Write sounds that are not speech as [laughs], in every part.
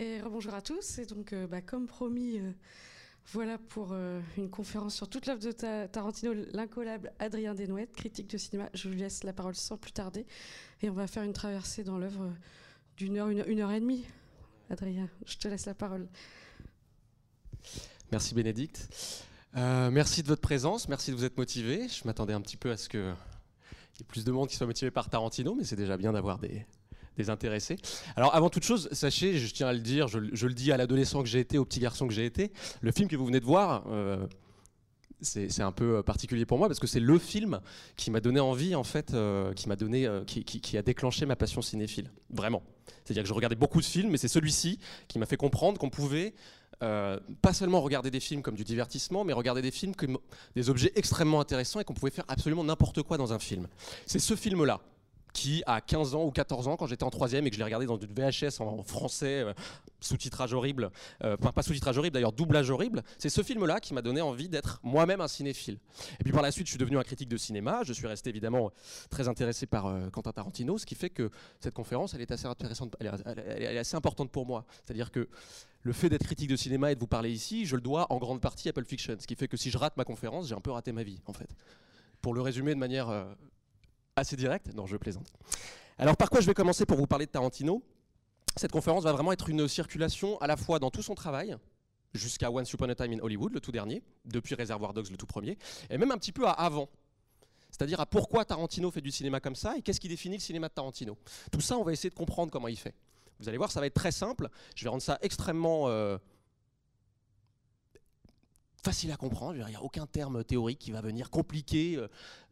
Et bonjour à tous. Et donc, euh, bah, comme promis, euh, voilà pour euh, une conférence sur toute l'œuvre de Tarantino, l'incollable Adrien Desnouettes, critique de cinéma. Je lui laisse la parole sans plus tarder. Et on va faire une traversée dans l'œuvre d'une heure, une, une, heure et demie. Adrien, je te laisse la parole. Merci Bénédicte. merci de votre présence, merci de vous être motivé. Je m'attendais un petit peu à ce qu'il y ait plus de monde qui soit motivé par Tarantino, mais c'est déjà bien d'avoir des, Alors avant toute chose, sachez, je tiens à le dire, je, le dis à l'adolescent que j'ai été, au petit garçon que j'ai été, le film que vous venez de voir, euh, c'est un peu particulier pour moi parce que c'est le film qui m'a donné envie en fait, euh, qui m'a donné, euh, qui, a déclenché ma passion cinéphile, vraiment. C'est-à-dire que je regardais beaucoup de films, mais c'est celui-ci qui m'a fait comprendre qu'on pouvait pas seulement regarder des films comme du divertissement, mais regarder des films comme des objets extrêmement intéressants et qu'on pouvait faire absolument n'importe quoi dans un film. C'est ce film-là qui, à 15 ans ou 14 ans, quand j'étais en troisième et que je l'ai regardé dans une VHS en français, euh, sous-titrage horrible, euh, enfin pas sous-titrage horrible d'ailleurs, doublage horrible, c'est ce film-là qui m'a donné envie d'être moi-même un cinéphile. Et puis par la suite, je suis devenu un critique de cinéma, je suis resté évidemment très intéressé par euh, Quentin Tarantino, ce qui fait que cette conférence, elle est assez intéressante, elle est, assez importante pour moi. C'est-à-dire que le fait d'être critique de cinéma et de vous parler ici, je le dois en grande partie à Pulp Fiction, ce qui fait que si je rate ma conférence, j'ai un peu raté ma vie en fait. Pour le résumer de manière assez direct. Non, je plaisante. Alors, par quoi je vais commencer pour vous parler de Tarantino? Cette conférence va vraiment être une circulation à la fois dans tout son travail, jusqu'à Once Upon a Time in Hollywood, le tout dernier, depuis Reservoir Dogs, le tout premier, et même un petit peu à avant. C'est-à-dire à pourquoi Tarantino fait du cinéma comme ça et qu'est-ce qui définit le cinéma de Tarantino? Tout ça, on va essayer de comprendre comment il fait. Vous allez voir, ça va être très simple. Je vais rendre ça extrêmement euh, facile à comprendre. Il n'y a aucun terme théorique qui va venir compliquer euh,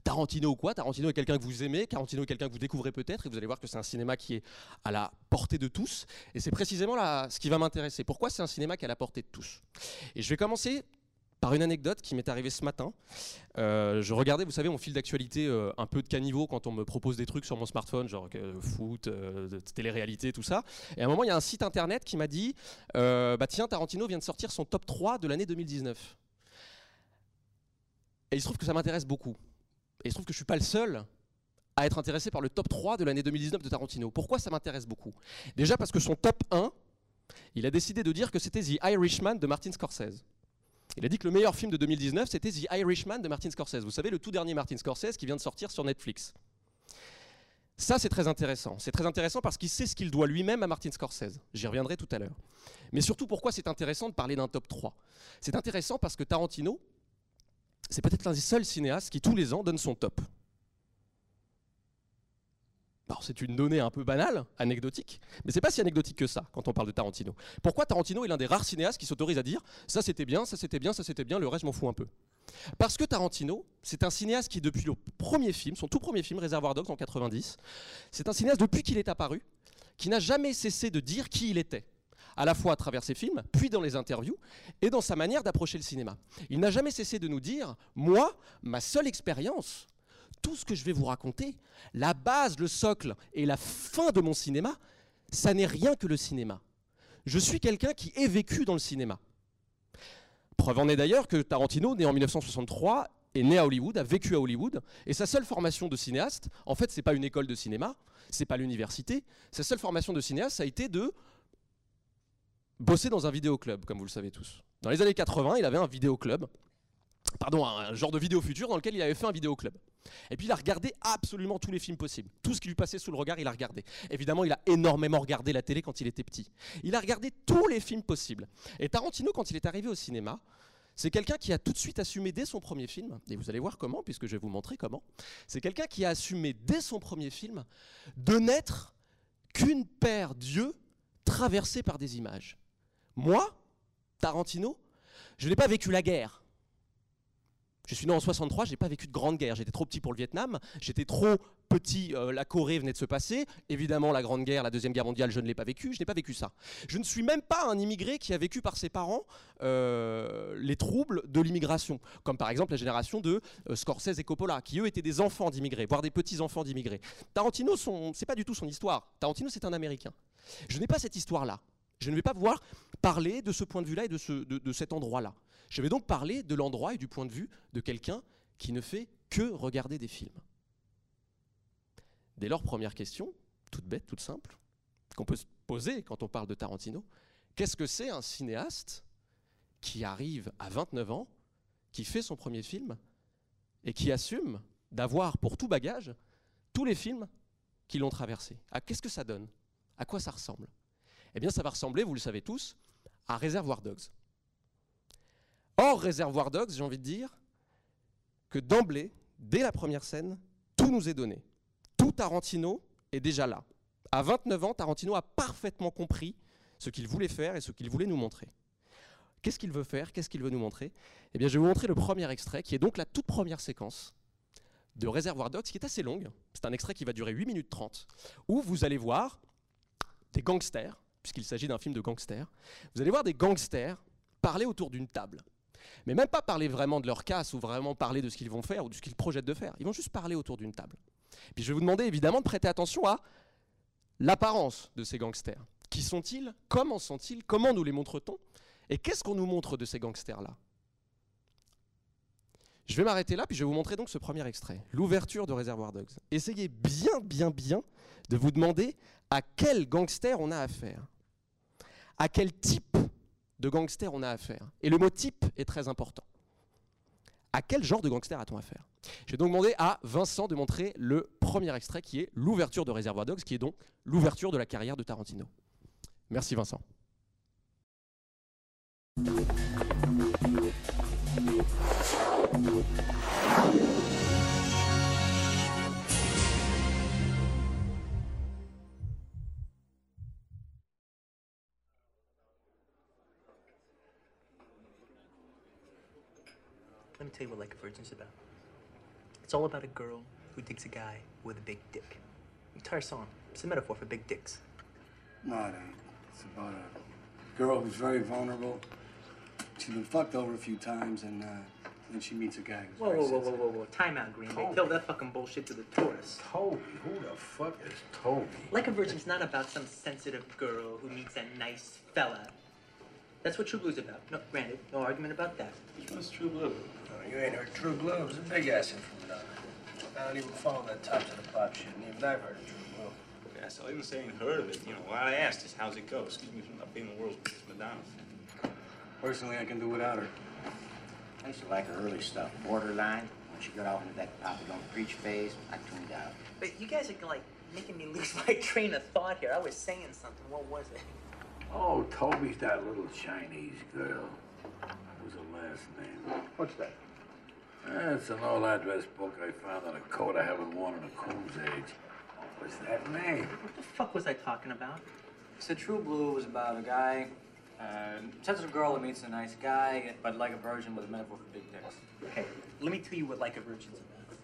Tarantino ou quoi? Tarantino est quelqu'un que vous aimez, Tarantino est quelqu'un que vous découvrez peut-être, et vous allez voir que c'est un cinéma qui est à la portée de tous. Et c'est précisément là, ce qui va m'intéresser. Pourquoi c'est un cinéma qui est à la portée de tous? Et je vais commencer par une anecdote qui m'est arrivée ce matin. Euh, je regardais, vous savez, mon fil d'actualité euh, un peu de caniveau quand on me propose des trucs sur mon smartphone, genre euh, foot, télé-réalité, tout ça. Et à un moment, il y a un site internet qui m'a dit Bah tiens, Tarantino vient de sortir son top 3 de l'année 2019. Et il se trouve que ça m'intéresse beaucoup. Et il se trouve que je ne suis pas le seul à être intéressé par le top 3 de l'année 2019 de Tarantino. Pourquoi ça m'intéresse beaucoup? Déjà parce que son top 1, il a décidé de dire que c'était The Irishman de Martin Scorsese. Il a dit que le meilleur film de 2019, c'était The Irishman de Martin Scorsese. Vous savez, le tout dernier Martin Scorsese qui vient de sortir sur Netflix. Ça, c'est très intéressant. C'est très intéressant parce qu'il sait ce qu'il doit lui-même à Martin Scorsese. J'y reviendrai tout à l'heure. Mais surtout, pourquoi c'est intéressant de parler d'un top 3 C'est intéressant parce que Tarantino, c'est peut-être l'un des seuls cinéastes qui tous les ans donne son top. c'est une donnée un peu banale, anecdotique, mais c'est pas si anecdotique que ça quand on parle de Tarantino. Pourquoi Tarantino est l'un des rares cinéastes qui s'autorise à dire ça c'était bien, ça c'était bien, ça c'était bien, le reste je m'en fous un peu Parce que Tarantino, c'est un cinéaste qui depuis le premier film, son tout premier film, Réservoir Dogs en 90, c'est un cinéaste depuis qu'il est apparu, qui n'a jamais cessé de dire qui il était à la fois à travers ses films, puis dans les interviews, et dans sa manière d'approcher le cinéma. Il n'a jamais cessé de nous dire, moi, ma seule expérience, tout ce que je vais vous raconter, la base, le socle et la fin de mon cinéma, ça n'est rien que le cinéma. Je suis quelqu'un qui est vécu dans le cinéma. Preuve en est d'ailleurs que Tarantino, né en 1963, est né à Hollywood, a vécu à Hollywood, et sa seule formation de cinéaste, en fait, c'est pas une école de cinéma, c'est pas l'université. Sa seule formation de cinéaste, a été de bossé dans un vidéoclub, comme vous le savez tous. Dans les années 80, il avait un vidéoclub, pardon, un genre de vidéo futur dans lequel il avait fait un vidéoclub. Et puis il a regardé absolument tous les films possibles. Tout ce qui lui passait sous le regard, il a regardé. Évidemment, il a énormément regardé la télé quand il était petit. Il a regardé tous les films possibles. Et Tarantino, quand il est arrivé au cinéma, c'est quelqu'un qui a tout de suite assumé dès son premier film, et vous allez voir comment, puisque je vais vous montrer comment, c'est quelqu'un qui a assumé dès son premier film de n'être qu'une paire d'yeux traversés par des images. Moi, Tarantino, je n'ai pas vécu la guerre. Je suis né en 63, je n'ai pas vécu de grande guerre. J'étais trop petit pour le Vietnam, j'étais trop petit, euh, la Corée venait de se passer. Évidemment, la Grande Guerre, la Deuxième Guerre mondiale, je ne l'ai pas vécu, je n'ai pas vécu ça. Je ne suis même pas un immigré qui a vécu par ses parents euh, les troubles de l'immigration, comme par exemple la génération de euh, Scorsese et Coppola, qui eux étaient des enfants d'immigrés, voire des petits-enfants d'immigrés. Tarantino, ce n'est pas du tout son histoire. Tarantino, c'est un Américain. Je n'ai pas cette histoire-là. Je ne vais pas pouvoir parler de ce point de vue-là et de, cet endroit-là. Je vais donc parler de l'endroit et du point de vue de quelqu'un qui ne fait que regarder des films. Dès lors, première question, toute bête, toute simple, qu'on peut se poser quand on parle de Tarantino, Qu'est-ce que c'est un cinéaste qui arrive à 29 ans, qui fait son premier film et qui assume d'avoir pour tout bagage tous les films qui l'ont traversé? Qu'est-ce que ça donne? À quoi ça ressemble? Eh bien, ça va ressembler, vous le savez tous, à Réservoir Dogs. Or, Réservoir Dogs, j'ai envie de dire que d'emblée, dès la première scène, tout nous est donné. Tout Tarantino est déjà là. À 29 ans, Tarantino a parfaitement compris ce qu'il voulait faire et ce qu'il voulait nous montrer. Qu'est-ce qu'il veut faire? Qu'est-ce qu'il veut nous montrer? Eh bien, je vais vous montrer le premier extrait, qui est donc la toute première séquence de Réservoir Dogs, qui est assez longue. C'est un extrait qui va durer 8 minutes 30, où vous allez voir des gangsters, puisqu'il s'agit d'un film de gangsters, vous allez voir des gangsters parler autour d'une table. Mais même pas parler vraiment de leur casse ou vraiment parler de ce qu'ils vont faire ou de ce qu'ils projettent de faire. Ils vont juste parler autour d'une table. Puis je vais vous demander évidemment de prêter attention à l'apparence de ces gangsters. Qui sont-ils? Comment sont-ils? Comment nous les montre-t-on? Et qu'est-ce qu'on nous montre de ces gangsters-là? Je vais m'arrêter là, puis je vais vous montrer donc ce premier extrait, l'ouverture de Réservoir Dogs. Essayez bien, bien, bien de vous demander à quel gangster on a affaire. À quel type de gangster on a affaire. Et le mot type est très important. À quel genre de gangster a-t-on affaire? J'ai donc demandé à Vincent de montrer le premier extrait qui est l'ouverture de Réservoir Dogs, qui est donc l'ouverture de la carrière de Tarantino. Merci Vincent. Tell you what Like a Virgin's about. It's all about a girl who digs a guy with a big dick. The entire song. It's a metaphor for big dicks. No, it ain't. It's about a girl who's very vulnerable. She's been fucked over a few times, and uh, then she meets a guy who's Whoa, very whoa, whoa, whoa, whoa, whoa. Time out, Green. Toby. tell that fucking bullshit to the tourists. Toby? Who the fuck is Toby? Like a Virgin's not about some sensitive girl who meets a nice fella. That's what True Blue's about. No, granted, no argument about that. What's True Blue? Oh, you ain't heard True Blue. It was a big ass influence. I don't even follow that top to the pop shit. And even I've heard of True Blue. Yeah, so I didn't say I ain't heard of it. You know, what I asked is how's it go? Excuse me for not being the world's biggest Madonna. Personally, I can do without her. I used to like her early stuff, Borderline. When she got off into that Papa Don't Preach phase, I tuned out. But you guys are like making me [laughs] lose my train of thought here. I was saying something. What was it? Oh, Toby's that little Chinese girl. What's her last name? What's that? Eh, it's an old address book I found on a coat I haven't worn in a coon's age. What's that name? What the fuck was I talking about? So True Blue was about a guy, uh, sensitive girl that meets a nice guy, but like a virgin with a metaphor for big dicks. Okay, let me tell you what Like a Virgin's about.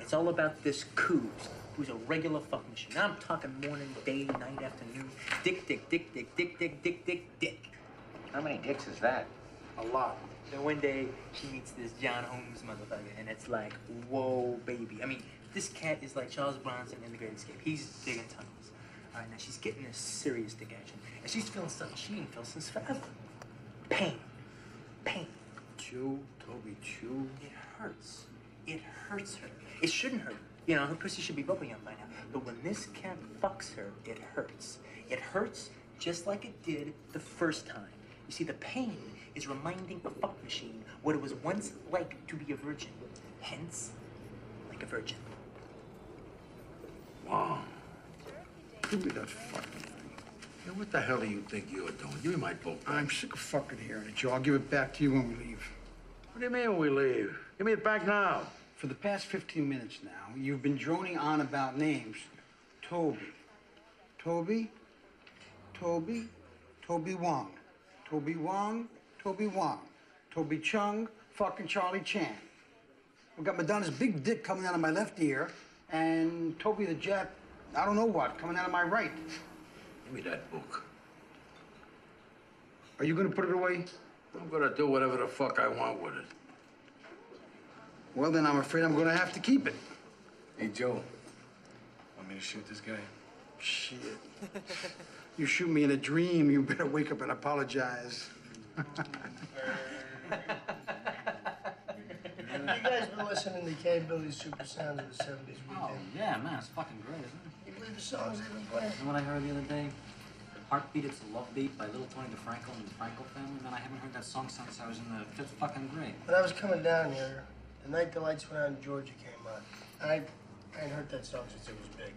It's all about this Coos, who's a regular fuck machine. I'm talking morning, day, night, afternoon. Dick, dick, dick, dick, dick, dick, dick, dick, dick. How many dicks is that? A lot. Then one day she meets this John Holmes motherfucker, and it's like, whoa, baby. I mean, this cat is like Charles Bronson in The Great Escape. He's digging tunnels. All right, now she's getting this serious dick action, and she's feeling something she ain't felt since forever. Pain. Pain. Chew? Toby Chew? It hurts. It hurts her. It shouldn't hurt. You know, her pussy should be bubbling up by now. But when this cat fucks her, it hurts. It hurts just like it did the first time. You see, the pain is reminding a fuck machine what it was once like to be a virgin. Hence, like a virgin. Wow. Give me that fucking thing. Yeah, what the hell do you think you're doing? Give me my book. I'm sick of fucking hearing it, Joe. I'll give it back to you when we leave. What do you mean when we leave? Give me it back now. For the past 15 minutes now, you've been droning on about names. Toby. Toby? Toby? Toby Wong. Toby Wong? Toby Wong. Toby Chung? Fucking Charlie Chan. I've got Madonna's big dick coming out of my left ear, and Toby the Jap, I don't know what, coming out of my right. Give me that book. Are you gonna put it away? I'm gonna do whatever the fuck I want with it. Well, then I'm afraid I'm gonna have to keep it. Hey, Joe. Want me to shoot this guy? Shit. [laughs] you shoot me in a dream, you better wake up and apologize. [laughs] You guys been listening to K Billy's Super Sounds of the 70s Oh, yeah, man, it's fucking great, isn't it? You believe the songs they've been playing? And what I heard the other day, Heartbeat, It's a Love Beat by Little Tony DeFranco and the Franco family. Man, I haven't heard that song since I was in the fifth fucking grade. When I was coming down here, the night the lights went out in Georgia came on. I, I hadn't heard that song since it was big.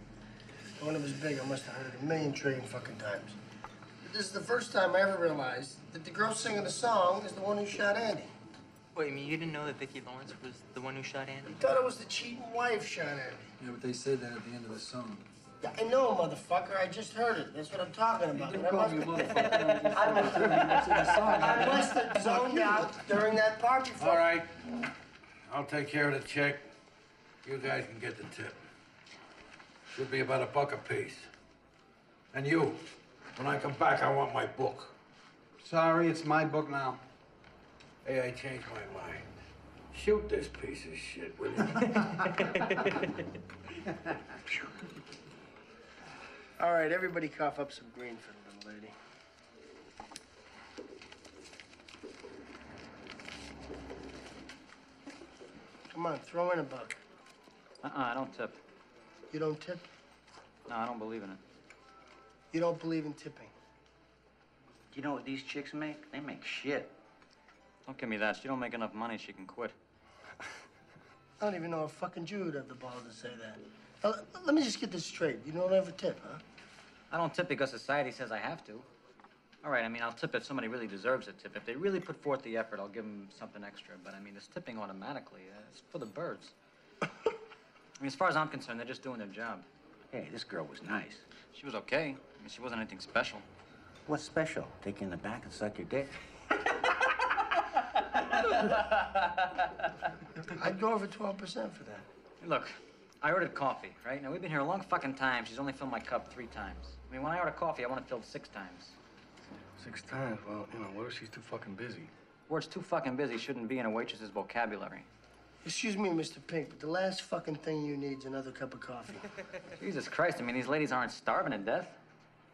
And when it was big, I must have heard it a million trillion fucking times. But this is the first time I ever realized that the girl singing the song is the one who shot Andy. Wait, I mean, you didn't know that Vicki Lawrence was the one who shot Andy? I thought it was the cheating wife shot Andy. Yeah, but they said that at the end of the song. Yeah, I know, motherfucker. I just heard it. That's what I'm talking about. didn't I call must- me a motherfucker. [laughs] I must have- What's in the song? I must have zoned out during that party. All right. I'll take care of the check. You guys can get the tip. Should be about a buck a piece. And you, when I come back, I want my book. Sorry, it's my book now. Hey, I changed my mind. Shoot this piece of shit, will [laughs] you? All right, everybody cough up some green for the little lady. Come on, throw in a buck. Uh-uh, I don't tip. You don't tip? No, I don't believe in it. You don't believe in tipping? Do you know what these chicks make? They make shit. Don't give me that. She don't make enough money, she can quit. I don't even know a fucking Jew would have the balls to say that. Now, let- let me just get this straight. You don't ever tip, huh? I don't tip because society says I have to. All right, I mean, I'll tip if somebody really deserves a tip. If they really put forth the effort, I'll give them something extra. But I mean, it's tipping automatically. Uh, it's for the birds. I mean, as far as I'm concerned, they're just doing their job. Hey, this girl was nice. She was okay. I mean, she wasn't anything special. What's special? Take you in the back and suck your dick? [laughs] I'd go over 12% for that. Look, I ordered coffee, right? Now, we've been here a long fucking time. She's only filled my cup three times. I mean, when I order coffee, I want it filled six times. Six times? Well, you know, what if she's too fucking busy? Words too fucking busy shouldn't be in a waitress's vocabulary. Excuse me, Mr. Pink, but the last fucking thing you need is another cup of coffee. [laughs] Jesus Christ, I mean, these ladies aren't starving to death.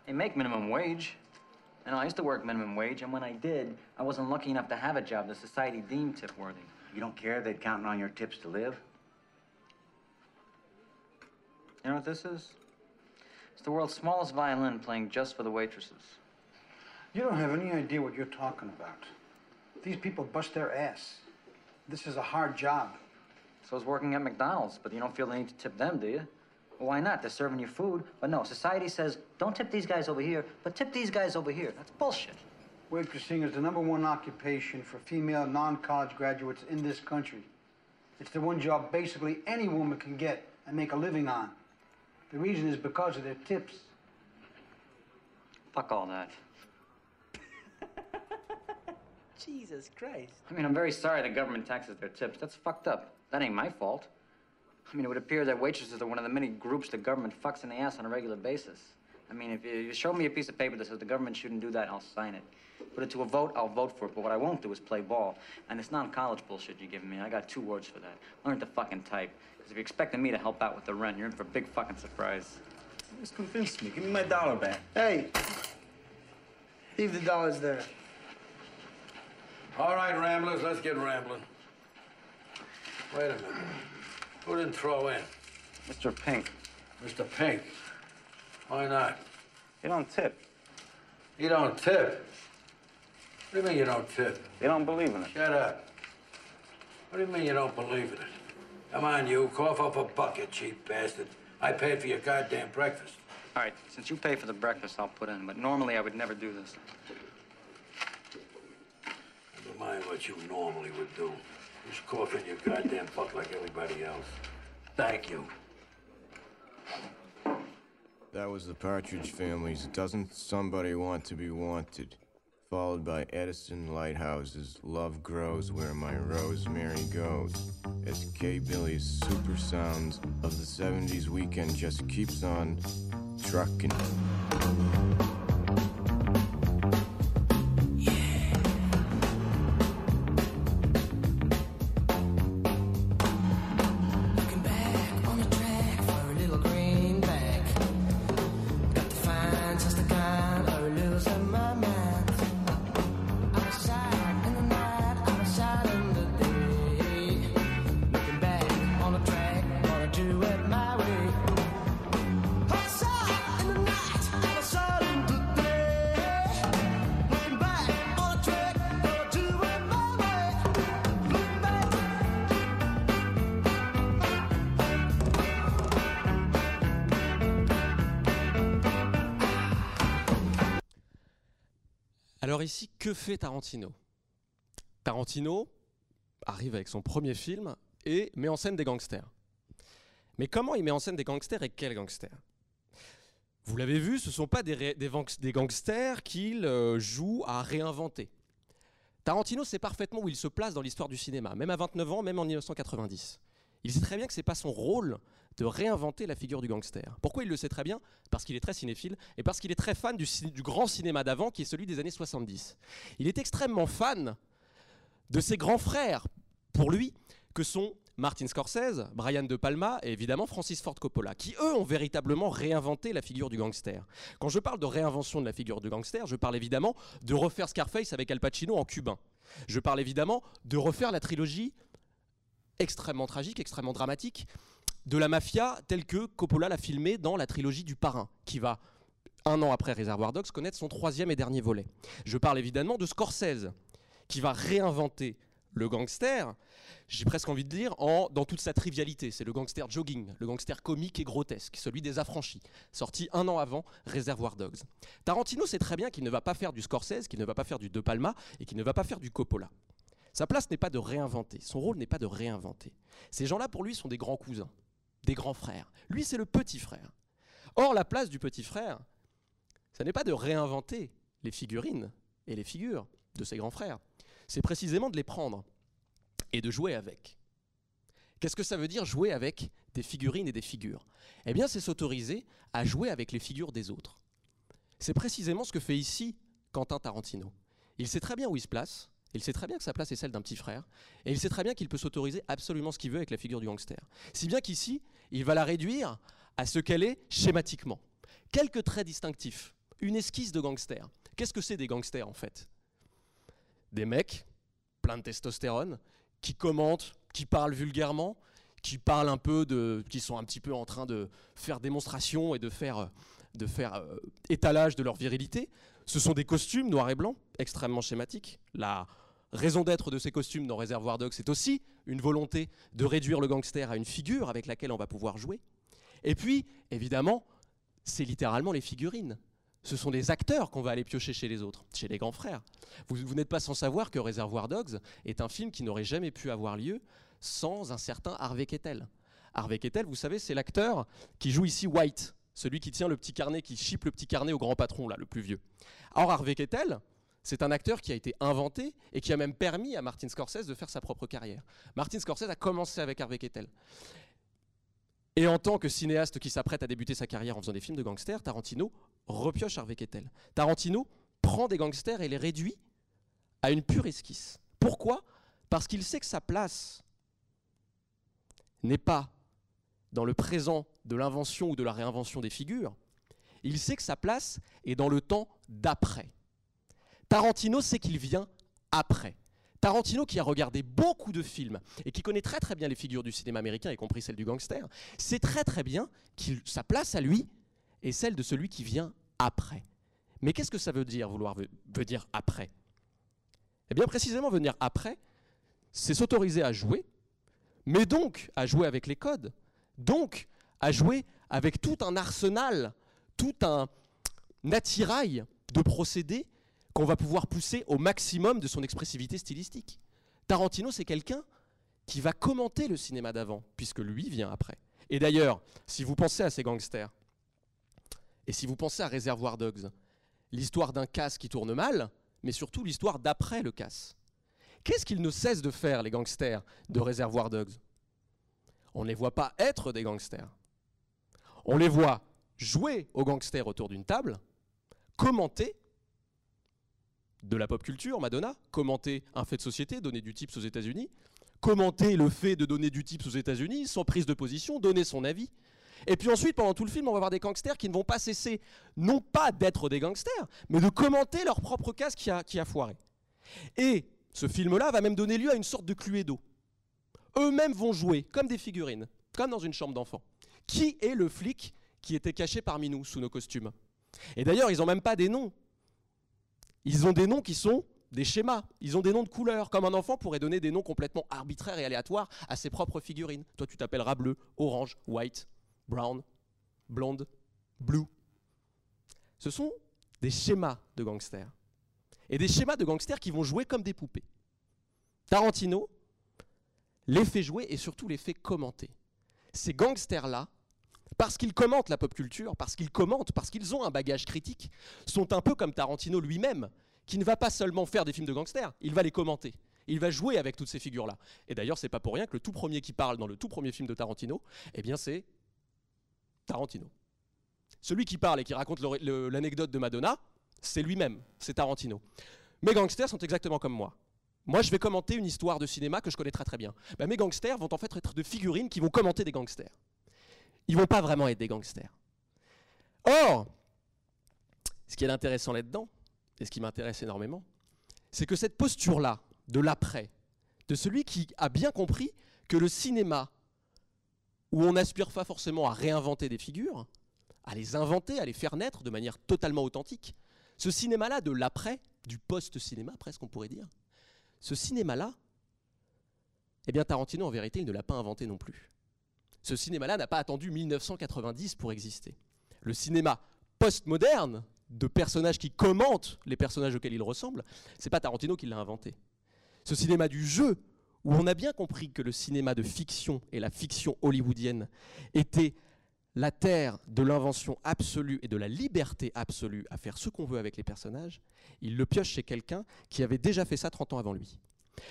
They make minimum wage. And I used to work minimum wage, and when I did, I wasn't lucky enough to have a job that society deemed tip worthy. You don't care they're counting on your tips to live? You know what this is? It's the world's smallest violin playing just for the waitresses. You don't have any idea what you're talking about. These people bust their ass. This is a hard job. So is working at McDonald's, but you don't feel the need to tip them, do you? Well, why not? They're serving you food. But no, society says, don't tip these guys over here, but tip these guys over here. That's bullshit. Waitressing is the number one occupation for female non-college graduates in this country. It's the one job basically any woman can get and make a living on. The reason is because of their tips. Fuck all that. Jesus Christ. I mean, I'm very sorry the government taxes their tips. That's fucked up. That ain't my fault. I mean, it would appear that waitresses are one of the many groups the government fucks in the ass on a regular basis. I mean, if you, you show me a piece of paper that says the government shouldn't do that, I'll sign it. Put it to a vote, I'll vote for it. But what I won't do is play ball. And it's non-college bullshit you're giving me. I got two words for that. Learn to fucking type. Because if you're expecting me to help out with the rent, you're in for a big fucking surprise. Just convinced me. Give me my dollar back. Hey, leave the dollars there. All right, Ramblers, let's get rambling. Wait a minute. Who didn't throw in? Mr. Pink. Mr. Pink. Why not? You don't tip. You don't tip. What do you mean you don't tip? You don't believe in it. Shut up. What do you mean you don't believe in it? Come on, you. Cough up a bucket, cheap bastard. I paid for your goddamn breakfast. All right, since you pay for the breakfast, I'll put in. But normally I would never do this. Mind what you normally would do. Just cough in your goddamn buck like everybody else. Thank you. That was the Partridge Family's Doesn't Somebody Want to Be Wanted, followed by Edison Lighthouse's Love Grows Where My Rosemary Goes, as K. Billy's super sounds of the 70s weekend just keeps on trucking. Fait Tarantino? Tarantino arrive avec son premier film et met en scène des gangsters. Mais comment il met en scène des gangsters et quels gangsters? Vous l'avez vu, ce ne sont pas des gangsters qu'il euh, joue à réinventer. Tarantino sait parfaitement où il se place dans l'histoire du cinéma, même à 29 ans, même en 1990. Il sait très bien que ce n'est pas son rôle de réinventer la figure du gangster. Pourquoi il le sait très bien? Parce qu'il est très cinéphile et parce qu'il est très fan du, grand cinéma d'avant qui est celui des années 70. Il est extrêmement fan de ses grands frères, pour lui, que sont Martin Scorsese, Brian De Palma et évidemment Francis Ford Coppola, qui eux ont véritablement réinventé la figure du gangster. Quand je parle de réinvention de la figure du gangster, je parle évidemment de refaire Scarface avec Al Pacino en cubain. Je parle évidemment de refaire la trilogie extrêmement tragique, extrêmement dramatique de la mafia telle que Coppola l'a filmée dans la trilogie du Parrain, qui va, un an après Reservoir Dogs, connaître son troisième et dernier volet. Je parle évidemment de Scorsese, qui va réinventer le gangster, j'ai presque envie de dire, en, dans toute sa trivialité. C'est le gangster jogging, le gangster comique et grotesque, celui des affranchis, sorti un an avant Reservoir Dogs. Tarantino sait très bien qu'il ne va pas faire du Scorsese, qu'il ne va pas faire du De Palma et qu'il ne va pas faire du Coppola. Sa place n'est pas de réinventer, son rôle n'est pas de réinventer. Ces gens-là, pour lui, sont des grands cousins, des grands frères. Lui, c'est le petit frère. Or, la place du petit frère, ça n'est pas de réinventer les figurines et les figures de ses grands frères, c'est précisément de les prendre et de jouer avec. Qu'est-ce que ça veut dire jouer avec des figurines et des figures? Eh bien, c'est s'autoriser à jouer avec les figures des autres. C'est précisément ce que fait ici Quentin Tarantino. Il sait très bien où il se place, il sait très bien que sa place est celle d'un petit frère, et il sait très bien qu'il peut s'autoriser absolument ce qu'il veut avec la figure du gangster. Si bien qu'ici, il va la réduire à ce qu'elle est schématiquement. Quelques traits distinctifs, une esquisse de gangster. Qu'est-ce que c'est des gangsters en fait? Des mecs, plein de testostérone, qui commentent, qui parlent vulgairement, qui parlent un peu de, qui sont un petit peu en train de faire démonstration et de faire, euh, étalage de leur virilité. Ce sont des costumes noirs et blancs, extrêmement schématiques. Raison d'être de ces costumes dans Reservoir Dogs, c'est aussi une volonté de réduire le gangster à une figure avec laquelle on va pouvoir jouer. Et puis, évidemment, c'est littéralement les figurines. Ce sont des acteurs qu'on va aller piocher chez les autres, chez les grands frères. Vous, n'êtes pas sans savoir que Reservoir Dogs est un film qui n'aurait jamais pu avoir lieu sans un certain Harvey Keitel. Harvey Keitel, vous savez, c'est l'acteur qui joue ici White, celui qui tient le petit carnet, qui chipe le petit carnet au grand patron, là, le plus vieux. Or, Harvey Keitel, c'est un acteur qui a été inventé et qui a même permis à Martin Scorsese de faire sa propre carrière. Martin Scorsese a commencé avec Harvey Keitel. Et en tant que cinéaste qui s'apprête à débuter sa carrière en faisant des films de gangsters, Tarantino repioche Harvey Keitel. Tarantino prend des gangsters et les réduit à une pure esquisse. Pourquoi? Parce qu'il sait que sa place n'est pas dans le présent de l'invention ou de la réinvention des figures. Il sait que sa place est dans le temps d'après. Tarantino sait qu'il vient après. Tarantino, qui a regardé beaucoup de films et qui connaît très très bien les figures du cinéma américain, y compris celle du gangster, sait très très bien que sa place à lui est celle de celui qui vient après. Mais qu'est-ce que ça veut dire, vouloir veut, veut dire après? Eh bien, précisément, venir après, c'est s'autoriser à jouer, mais donc à jouer avec les codes, donc à jouer avec tout un arsenal, tout un attirail de procédés qu'on va pouvoir pousser au maximum de son expressivité stylistique. Tarantino, c'est quelqu'un qui va commenter le cinéma d'avant, puisque lui vient après. Et d'ailleurs, si vous pensez à ces gangsters, et si vous pensez à Reservoir Dogs, l'histoire d'un casse qui tourne mal, mais surtout l'histoire d'après le casse. Qu'est-ce qu'ils ne cessent de faire, les gangsters de Reservoir Dogs? On ne les voit pas être des gangsters. On les voit jouer aux gangsters autour d'une table, commenter de la pop culture, Madonna, commenter un fait de société, donner du tips aux États-Unis, commenter le fait de donner du tips aux États-Unis sans prise de position, donner son avis. Et puis ensuite, pendant tout le film, on va voir des gangsters qui ne vont pas cesser, non pas d'être des gangsters, mais de commenter leur propre casse qui a, foiré. Et ce film-là va même donner lieu à une sorte de cluedo. Eux-mêmes vont jouer comme des figurines, comme dans une chambre d'enfant. Qui est le flic qui était caché parmi nous sous nos costumes? Et d'ailleurs, ils n'ont même pas des noms. Ils ont des noms qui sont des schémas. Ils ont des noms de couleurs, comme un enfant pourrait donner des noms complètement arbitraires et aléatoires à ses propres figurines. Toi, tu t'appelleras bleu, orange, white, brown, blonde, blue. Ce sont des schémas de gangsters. et des schémas de gangsters qui vont jouer comme des poupées. Tarantino les fait jouer et surtout les fait commenter. Ces gangsters-là, parce qu'ils commentent la pop culture, parce qu'ils commentent, parce qu'ils ont un bagage critique, sont un peu comme Tarantino lui-même, qui ne va pas seulement faire des films de gangsters, il va les commenter. Il va jouer avec toutes ces figures-là. Et d'ailleurs, c'est pas pour rien que le tout premier qui parle dans le tout premier film de Tarantino, eh bien, c'est Tarantino. Celui qui parle et qui raconte l'anecdote de Madonna, c'est lui-même, c'est Tarantino. Mes gangsters sont exactement comme moi. Moi, je vais commenter une histoire de cinéma que je connais très très bien. Ben, mes gangsters vont en fait être de figurines qui vont commenter des gangsters. Ils vont pas vraiment être des gangsters. Or, ce qui est intéressant là-dedans, et ce qui m'intéresse énormément, c'est que cette posture-là, de l'après, de celui qui a bien compris que le cinéma, où on n'aspire pas forcément à réinventer des figures, à les inventer, à les faire naître de manière totalement authentique, ce cinéma-là de l'après, du post-cinéma presque on pourrait dire, ce cinéma-là, eh bien Tarantino en vérité il ne l'a pas inventé non plus. Ce cinéma-là n'a pas attendu 1990 pour exister. Le cinéma postmoderne de personnages qui commentent les personnages auxquels ils ressemblent, c'est pas Tarantino qui l'a inventé. Ce cinéma du jeu, où on a bien compris que le cinéma de fiction et la fiction hollywoodienne étaient la terre de l'invention absolue et de la liberté absolue à faire ce qu'on veut avec les personnages, il le pioche chez quelqu'un qui avait déjà fait ça 30 ans avant lui.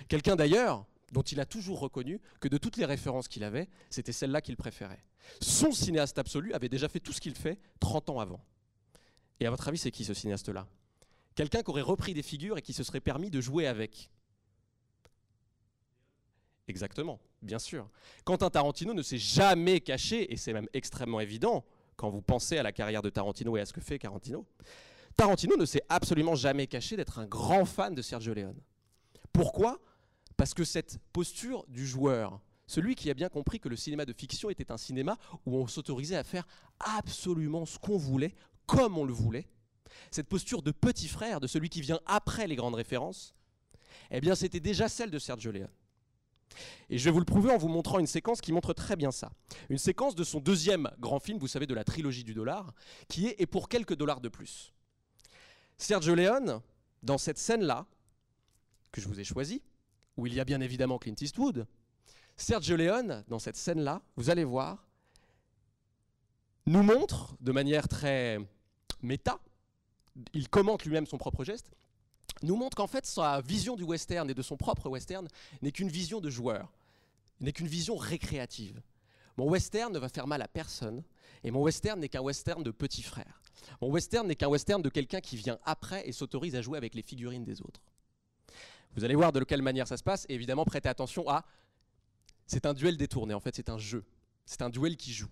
Quelqu'un d'ailleurs dont il a toujours reconnu que de toutes les références qu'il avait, c'était celle-là qu'il préférait. Son cinéaste absolu avait déjà fait tout ce qu'il fait 30 ans avant. Et à votre avis, c'est qui ce cinéaste-là? Quelqu'un qui aurait repris des figures et qui se serait permis de jouer avec. Exactement, bien sûr. Quentin Tarantino ne s'est jamais caché, et c'est même extrêmement évident quand vous pensez à la carrière de Tarantino et à ce que fait Tarantino. Tarantino ne s'est absolument jamais caché d'être un grand fan de Sergio Leone. Pourquoi? Parce que cette posture du joueur, celui qui a bien compris que le cinéma de fiction était un cinéma où on s'autorisait à faire absolument ce qu'on voulait, comme on le voulait, cette posture de petit frère, de celui qui vient après les grandes références, eh bien c'était déjà celle de Sergio Leone. Et je vais vous le prouver en vous montrant une séquence qui montre très bien ça. Une séquence de son deuxième grand film, vous savez, de la trilogie du dollar, qui est Et pour quelques dollars de plus. Sergio Leone, dans cette scène-là, que je vous ai choisie, où il y a bien évidemment Clint Eastwood, Sergio Leone, dans cette scène-là, vous allez voir, nous montre de manière très méta, il commente lui-même son propre geste, nous montre qu'en fait sa vision du western et de son propre western n'est qu'une vision de joueur, n'est qu'une vision récréative. Mon western ne va faire mal à personne, et mon western n'est qu'un western de petit frère. Mon western n'est qu'un western de quelqu'un qui vient après et s'autorise à jouer avec les figurines des autres. Vous allez voir de quelle manière ça se passe, et évidemment prêtez attention à... C'est un duel détourné, en fait c'est un jeu, c'est un duel qui joue.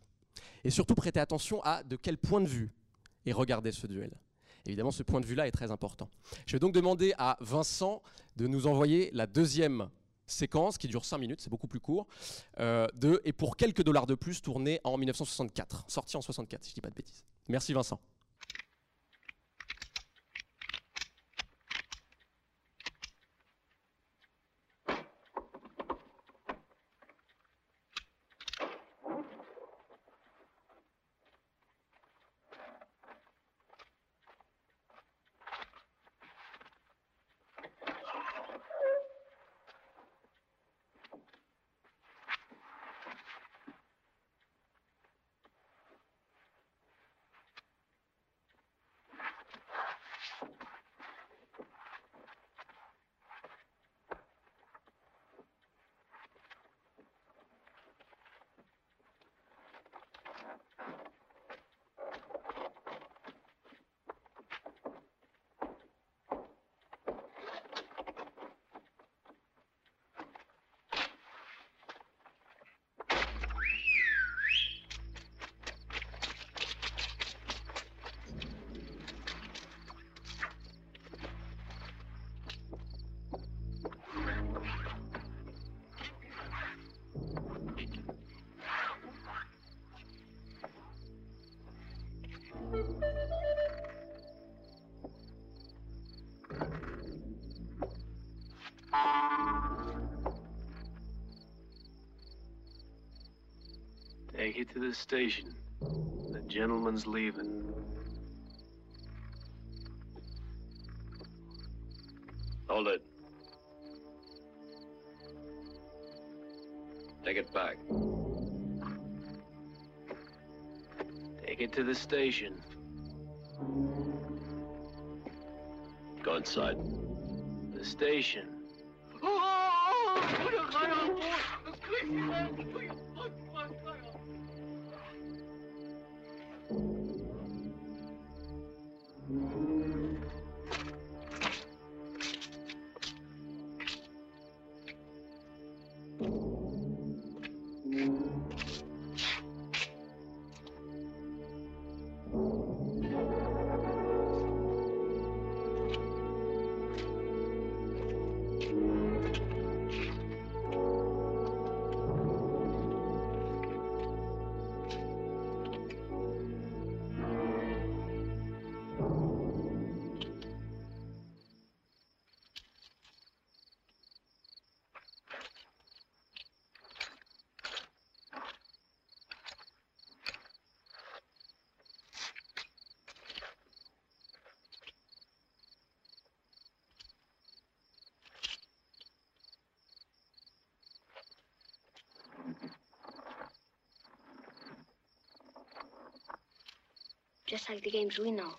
Et surtout prêtez attention à de quel point de vue est regardé ce duel. Évidemment, ce point de vue-là est très important. Je vais donc demander à Vincent de nous envoyer la deuxième séquence, qui dure 5 minutes, c'est beaucoup plus court, euh, de Et pour quelques dollars de plus, tournée en 1964, sorti en 64, si je dis pas de bêtises. Merci Vincent. Take it to the station. The gentleman's leaving. Hold it. Take it back. Take it to the station. Go inside. The station. Just like the games we know.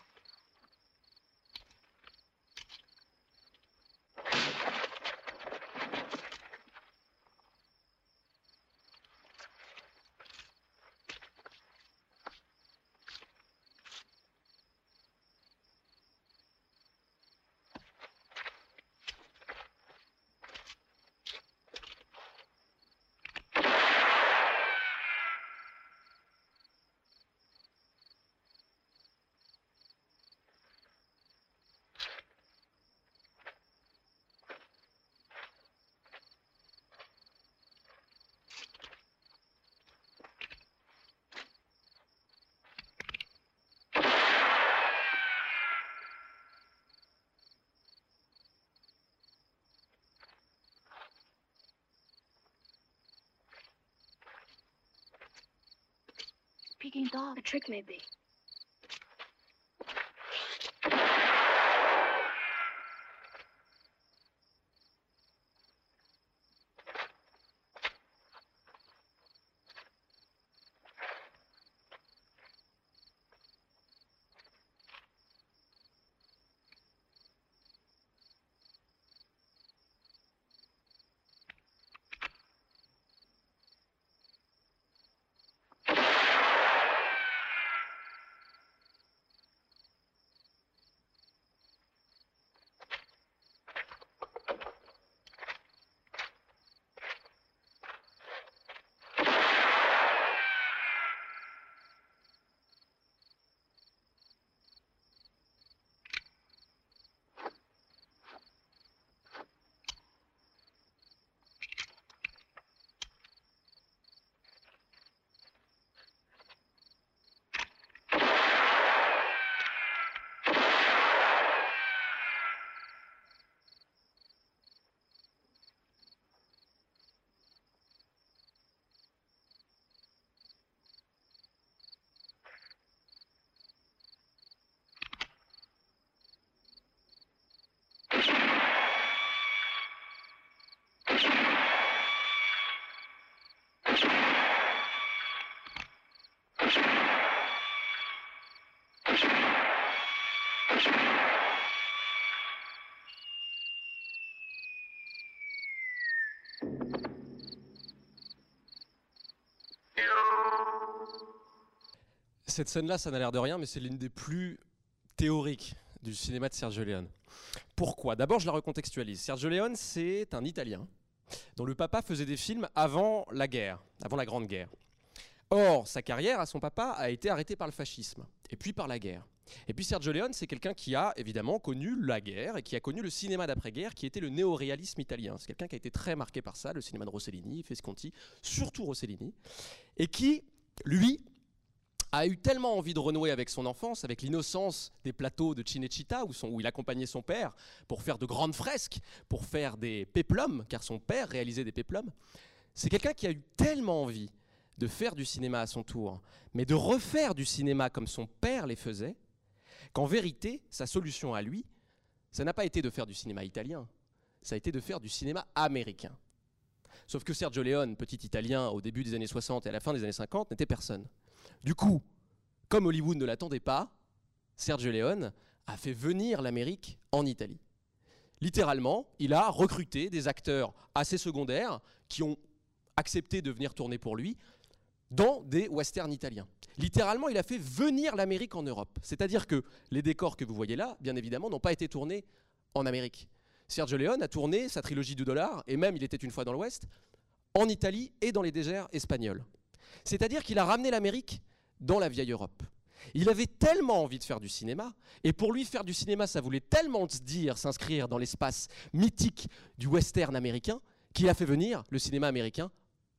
Dog. A trick, maybe. Cette scène-là, ça n'a l'air de rien, mais c'est l'une des plus théoriques du cinéma de Sergio Leone. Pourquoi? D'abord, je la recontextualise. Sergio Leone, c'est un Italien dont le papa faisait des films avant la guerre, avant la Grande Guerre. Or, sa carrière à son papa a été arrêtée par le fascisme, et puis par la guerre. Et puis Sergio Leone, c'est quelqu'un qui a évidemment connu la guerre et qui a connu le cinéma d'après-guerre, qui était le néoréalisme italien. C'est quelqu'un qui a été très marqué par ça, le cinéma de Rossellini, Visconti, surtout Rossellini, et qui, lui, a eu tellement envie de renouer avec son enfance, avec l'innocence des plateaux de Cinecittà, où, où il accompagnait son père pour faire de grandes fresques, pour faire des péplums, car son père réalisait des péplums. C'est quelqu'un qui a eu tellement envie de faire du cinéma à son tour, mais de refaire du cinéma comme son père les faisait, qu'en vérité, sa solution à lui, ça n'a pas été de faire du cinéma italien, ça a été de faire du cinéma américain. Sauf que Sergio Leone, petit italien au début des années 60 et à la fin des années 50, n'était personne. Du coup, comme Hollywood ne l'attendait pas, Sergio Leone a fait venir l'Amérique en Italie. Littéralement, il a recruté des acteurs assez secondaires qui ont accepté de venir tourner pour lui dans des westerns italiens. Littéralement, il a fait venir l'Amérique en Europe. C'est-à-dire que les décors que vous voyez là, bien évidemment, n'ont pas été tournés en Amérique. Sergio Leone a tourné sa trilogie du dollar, et même Il était une fois dans l'Ouest, en Italie et dans les déserts espagnols. C'est-à-dire qu'il a ramené l'Amérique dans la vieille Europe. Il avait tellement envie de faire du cinéma, et pour lui faire du cinéma, ça voulait tellement se dire, s'inscrire dans l'espace mythique du western américain, qu'il a fait venir le cinéma américain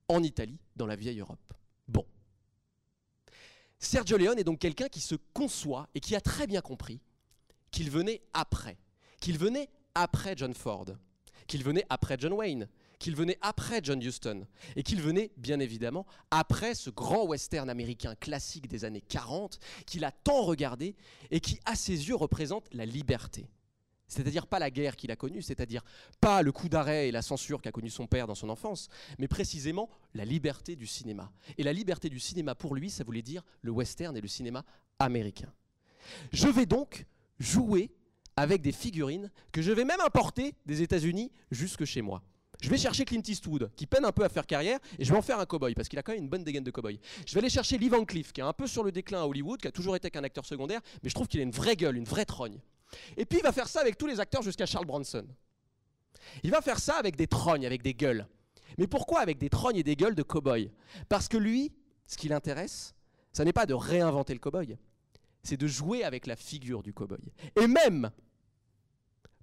en Italie, dans la vieille Europe. Bon. Sergio Leone est donc quelqu'un qui se conçoit et qui a très bien compris qu'il venait après, qu'il venait après John Ford, qu'il venait après John Wayne, qu'il venait après John Huston, et qu'il venait bien évidemment après ce grand western américain classique des années 40 qu'il a tant regardé et qui à ses yeux représente la liberté. C'est-à-dire pas la guerre qu'il a connue, c'est-à-dire pas le coup d'arrêt et la censure qu'a connu son père dans son enfance, mais précisément la liberté du cinéma. Et la liberté du cinéma pour lui, ça voulait dire le western et le cinéma américain. Je vais donc jouer avec des figurines que je vais même importer des États-Unis jusque chez moi. Je vais chercher Clint Eastwood, qui peine un peu à faire carrière, et je vais en faire un cowboy, parce qu'il a quand même une bonne dégaine de cowboy. Je vais aller chercher Lee Van Cleef, qui est un peu sur le déclin à Hollywood, qui a toujours été qu'un acteur secondaire, mais je trouve qu'il a une vraie gueule, une vraie trogne. Et puis il va faire ça avec tous les acteurs jusqu'à Charles Bronson. Il va faire ça avec des trognes, avec des gueules. Mais pourquoi avec des trognes et des gueules de cow-boy? Parce que lui, ce qui l'intéresse, ça n'est pas de réinventer le cow-boy, c'est de jouer avec la figure du cow-boy. Et même,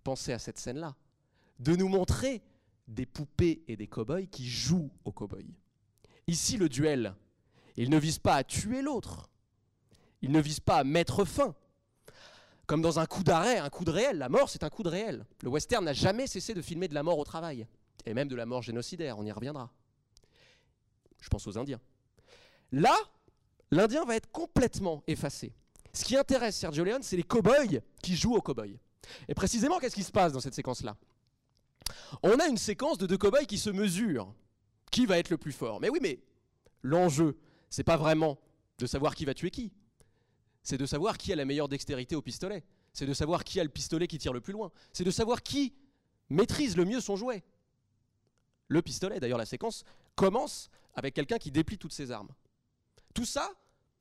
pensez à cette scène-là, de nous montrer des poupées et des cow-boys qui jouent au cow-boy. Ici, le duel, il ne vise pas à tuer l'autre, il ne vise pas à mettre fin. Comme dans un coup d'arrêt, un coup de réel, la mort c'est un coup de réel. Le western n'a jamais cessé de filmer de la mort au travail, et même de la mort génocidaire, on y reviendra. Je pense aux Indiens. Là, l'Indien va être complètement effacé. Ce qui intéresse Sergio Leone, c'est les cow-boys qui jouent au cow-boy. Et précisément, qu'est-ce qui se passe dans cette séquence-là? On a une séquence de deux cow-boys qui se mesurent. Qui va être le plus fort? Mais oui, mais l'enjeu, c'est pas vraiment de savoir qui va tuer qui. C'est de savoir qui a la meilleure dextérité au pistolet. C'est de savoir qui a le pistolet qui tire le plus loin. C'est de savoir qui maîtrise le mieux son jouet. Le pistolet, d'ailleurs, la séquence commence avec quelqu'un qui déplie toutes ses armes. Tout ça,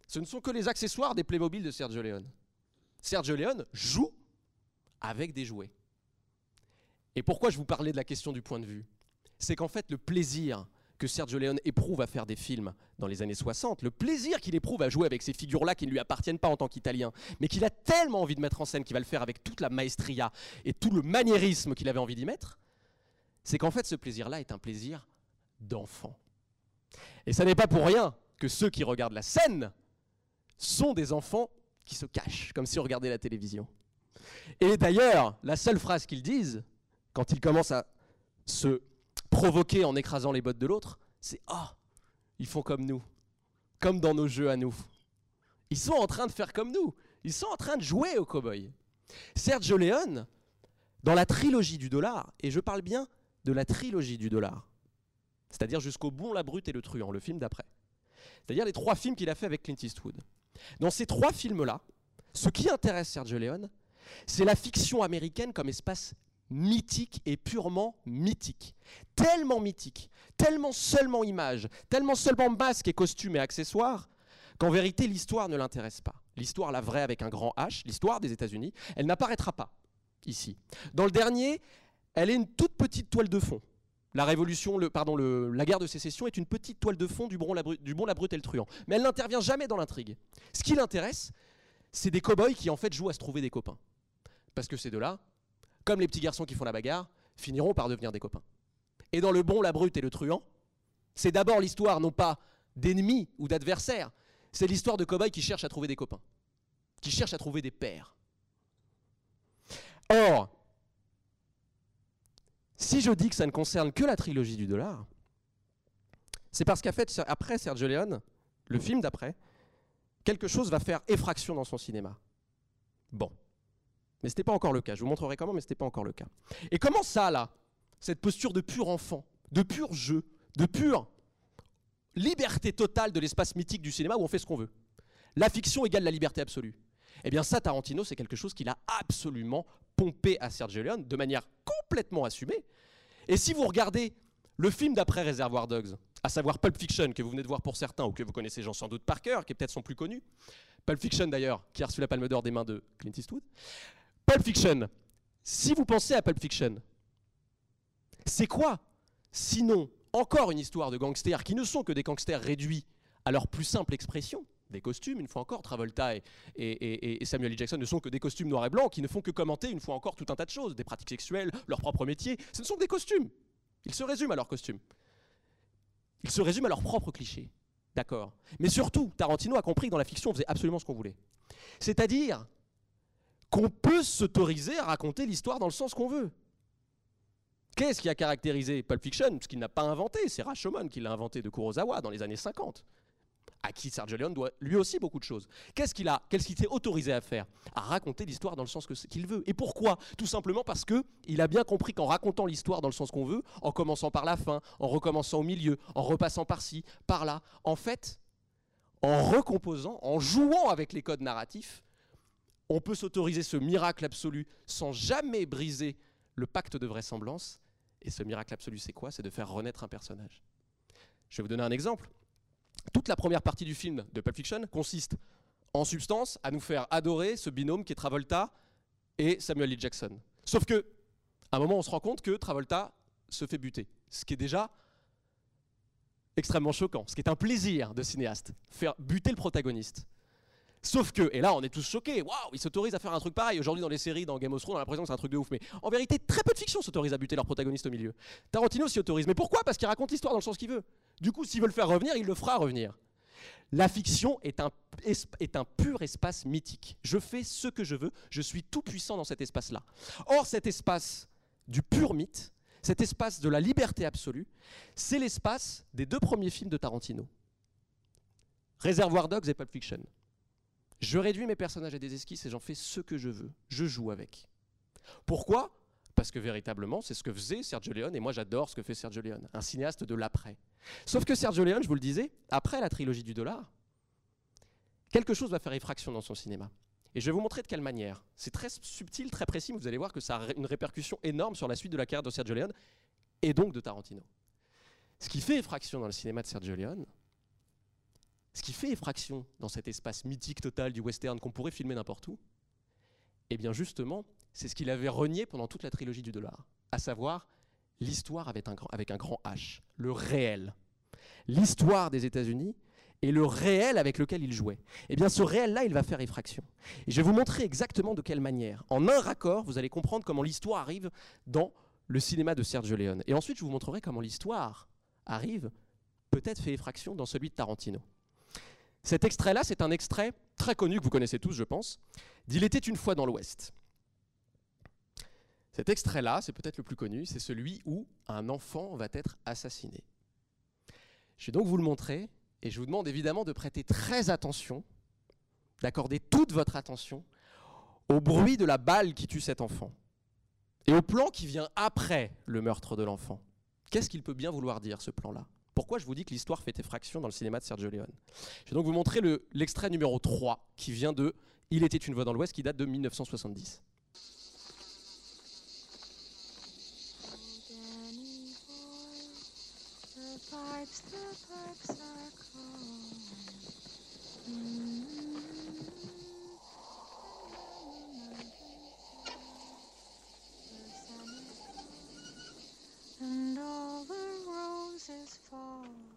ce ne sont que les accessoires des Playmobil de Sergio Leone. Sergio Leone joue avec des jouets. Et pourquoi je vous parlais de la question du point de vue? C'est qu'en fait, le plaisir que Sergio Leone éprouve à faire des films dans les années 60, le plaisir qu'il éprouve à jouer avec ces figures-là qui ne lui appartiennent pas en tant qu'Italien, mais qu'il a tellement envie de mettre en scène qu'il va le faire avec toute la maestria et tout le maniérisme qu'il avait envie d'y mettre, c'est qu'en fait ce plaisir-là est un plaisir d'enfant. Et ça n'est pas pour rien que ceux qui regardent la scène sont des enfants qui se cachent, comme si on regardait la télévision. Et d'ailleurs, la seule phrase qu'ils disent, quand ils commencent à se provoquer en écrasant les bottes de l'autre, c'est Ah, ils font comme nous, comme dans nos jeux à nous. Ils sont en train de faire comme nous, ils sont en train de jouer au cow-boy. Sergio Leone, dans la trilogie du dollar, et je parle bien de la trilogie du dollar, c'est-à-dire jusqu'au Bon, la Brute et le Truand, le film d'après, c'est-à-dire les trois films qu'il a fait avec Clint Eastwood. Dans ces trois films-là, ce qui intéresse Sergio Leone, c'est la fiction américaine comme espace mythique et purement mythique. Tellement mythique, tellement seulement image, tellement seulement masque et costume et accessoires, qu'en vérité l'histoire ne l'intéresse pas. L'histoire, la vraie avec un grand H, l'histoire des États-Unis, elle n'apparaîtra pas ici. Dans le dernier, elle est une toute petite toile de fond. La révolution, pardon, la guerre de sécession est une petite toile de fond du bon, la, du bon, la et le truand. Mais elle n'intervient jamais dans l'intrigue. Ce qui l'intéresse, c'est des cow-boys qui en fait jouent à se trouver des copains. Parce que ces deux-là, comme les petits garçons qui font la bagarre, finiront par devenir des copains. Et dans le bon, la brute et le truand, c'est d'abord l'histoire non pas d'ennemis ou d'adversaires, c'est l'histoire de cow-boys qui cherchent à trouver des copains, qui cherchent à trouver des pères. Or, si je dis que ça ne concerne que la trilogie du dollar, c'est parce qu'en fait, après Sergio Leone, le film d'après, quelque chose va faire effraction dans son cinéma. Bon. Mais ce n'était pas encore le cas. Je vous montrerai comment, mais ce n'était pas encore le cas. Et comment ça, là cette posture de pur enfant, de pur jeu, de pure liberté totale de l'espace mythique du cinéma où on fait ce qu'on veut? La fiction égale la liberté absolue. Eh bien ça, Tarantino, c'est quelque chose qu'il a absolument pompé à Sergio Leone de manière complètement assumée. Et si vous regardez le film d'après Réservoir Dogs, à savoir Pulp Fiction, que vous venez de voir pour certains ou que vous connaissez sans doute par cœur, qui peut-être son plus connu, Pulp Fiction d'ailleurs, qui a reçu la Palme d'Or des mains de Clint Eastwood. Pulp Fiction, si vous pensez à Pulp Fiction, c'est quoi Sinon, encore une histoire de gangsters qui ne sont que des gangsters réduits à leur plus simple expression, des costumes, une fois encore, Travolta et, Samuel L. Jackson ne sont que des costumes noirs et blancs qui ne font que commenter, une fois encore, tout un tas de choses, des pratiques sexuelles, leur propre métier. Ce ne sont que des costumes. Ils se résument à leurs costumes. Ils se résument à leurs propres clichés. D'accord. Mais surtout, Tarantino a compris que dans la fiction, on faisait absolument ce qu'on voulait. C'est-à-dire qu'on peut s'autoriser à raconter l'histoire dans le sens qu'on veut. Qu'est-ce qui a caractérisé Pulp Fiction? Ce qu'il n'a pas inventé, c'est Rashomon qui l'a inventé de Kurosawa dans les années 50, à qui Sergio Leone doit lui aussi beaucoup de choses. Qu'est-ce qu'il a, qu'est-ce qu'il s'est autorisé à faire? À raconter l'histoire dans le sens qu'il veut. Et pourquoi? Tout simplement parce que il a bien compris qu'en racontant l'histoire dans le sens qu'on veut, en commençant par la fin, en recommençant au milieu, en repassant par-ci, par-là, en fait, en recomposant, en jouant avec les codes narratifs, on peut s'autoriser ce miracle absolu sans jamais briser le pacte de vraisemblance. Et ce miracle absolu, c'est quoi? C'est de faire renaître un personnage. Je vais vous donner un exemple. Toute la première partie du film de Pulp Fiction consiste, en substance, à nous faire adorer ce binôme qui est Travolta et Samuel L. Jackson. Sauf que, à un moment, on se rend compte que Travolta se fait buter. Ce qui est déjà extrêmement choquant. Ce qui est un plaisir de cinéaste. Faire buter le protagoniste. Sauf que, et là on est tous choqués, waouh, ils s'autorisent à faire un truc pareil. Aujourd'hui dans les séries, dans Game of Thrones, on a l'impression que c'est un truc de ouf. Mais en vérité, très peu de fiction s'autorise à buter leur protagoniste au milieu. Tarantino s'y autorise. Mais pourquoi? Parce qu'il raconte l'histoire dans le sens qu'il veut. Du coup, s'il veut le faire revenir, il le fera revenir. La fiction est un, es- est un pur espace mythique. Je fais ce que je veux, je suis tout puissant dans cet espace-là. Or, cet espace du pur mythe, cet espace de la liberté absolue, c'est l'espace des deux premiers films de Tarantino. Réservoir Dogs et Pulp Fiction. Je réduis mes personnages à des esquisses et j'en fais ce que je veux. Je joue avec. Pourquoi? Parce que véritablement, c'est ce que faisait Sergio Leone et moi j'adore ce que fait Sergio Leone, un cinéaste de l'après. Sauf que Sergio Leone, je vous le disais, après la trilogie du dollar, quelque chose va faire effraction dans son cinéma. Et je vais vous montrer de quelle manière. C'est très subtil, très précis, mais vous allez voir que ça a une répercussion énorme sur la suite de la carrière de Sergio Leone et donc de Tarantino. Ce qui fait effraction dans le cinéma de Sergio Leone, ce qui fait effraction dans cet espace mythique total du western qu'on pourrait filmer n'importe où, eh bien justement, c'est ce qu'il avait renié pendant toute la trilogie du dollar, à savoir l'histoire avec un grand, avec un grand H, le réel. L'histoire des États-Unis et le réel avec lequel il jouait. Eh bien ce réel-là, il va faire effraction. Et je vais vous montrer exactement de quelle manière. En un raccord, vous allez comprendre comment l'histoire arrive dans le cinéma de Sergio Leone. Et ensuite, je vous montrerai comment l'histoire arrive, peut-être fait effraction dans celui de Tarantino. Cet extrait-là, c'est un extrait très connu que vous connaissez tous, je pense, d'Il était une fois dans l'Ouest. Cet extrait-là, c'est peut-être le plus connu, c'est celui où un enfant va être assassiné. Je vais donc vous le montrer, et je vous demande évidemment de prêter très attention, d'accorder toute votre attention au bruit de la balle qui tue cet enfant, et au plan qui vient après le meurtre de l'enfant. Qu'est-ce qu'il peut bien vouloir dire, ce plan-là? Pourquoi je vous dis que l'histoire fait effraction dans le cinéma de Sergio Leone Je vais donc vous montrer le- l'extrait numéro 3 qui vient de Il était une voix dans l'Ouest qui date de 1970. The pipes, the pipes are And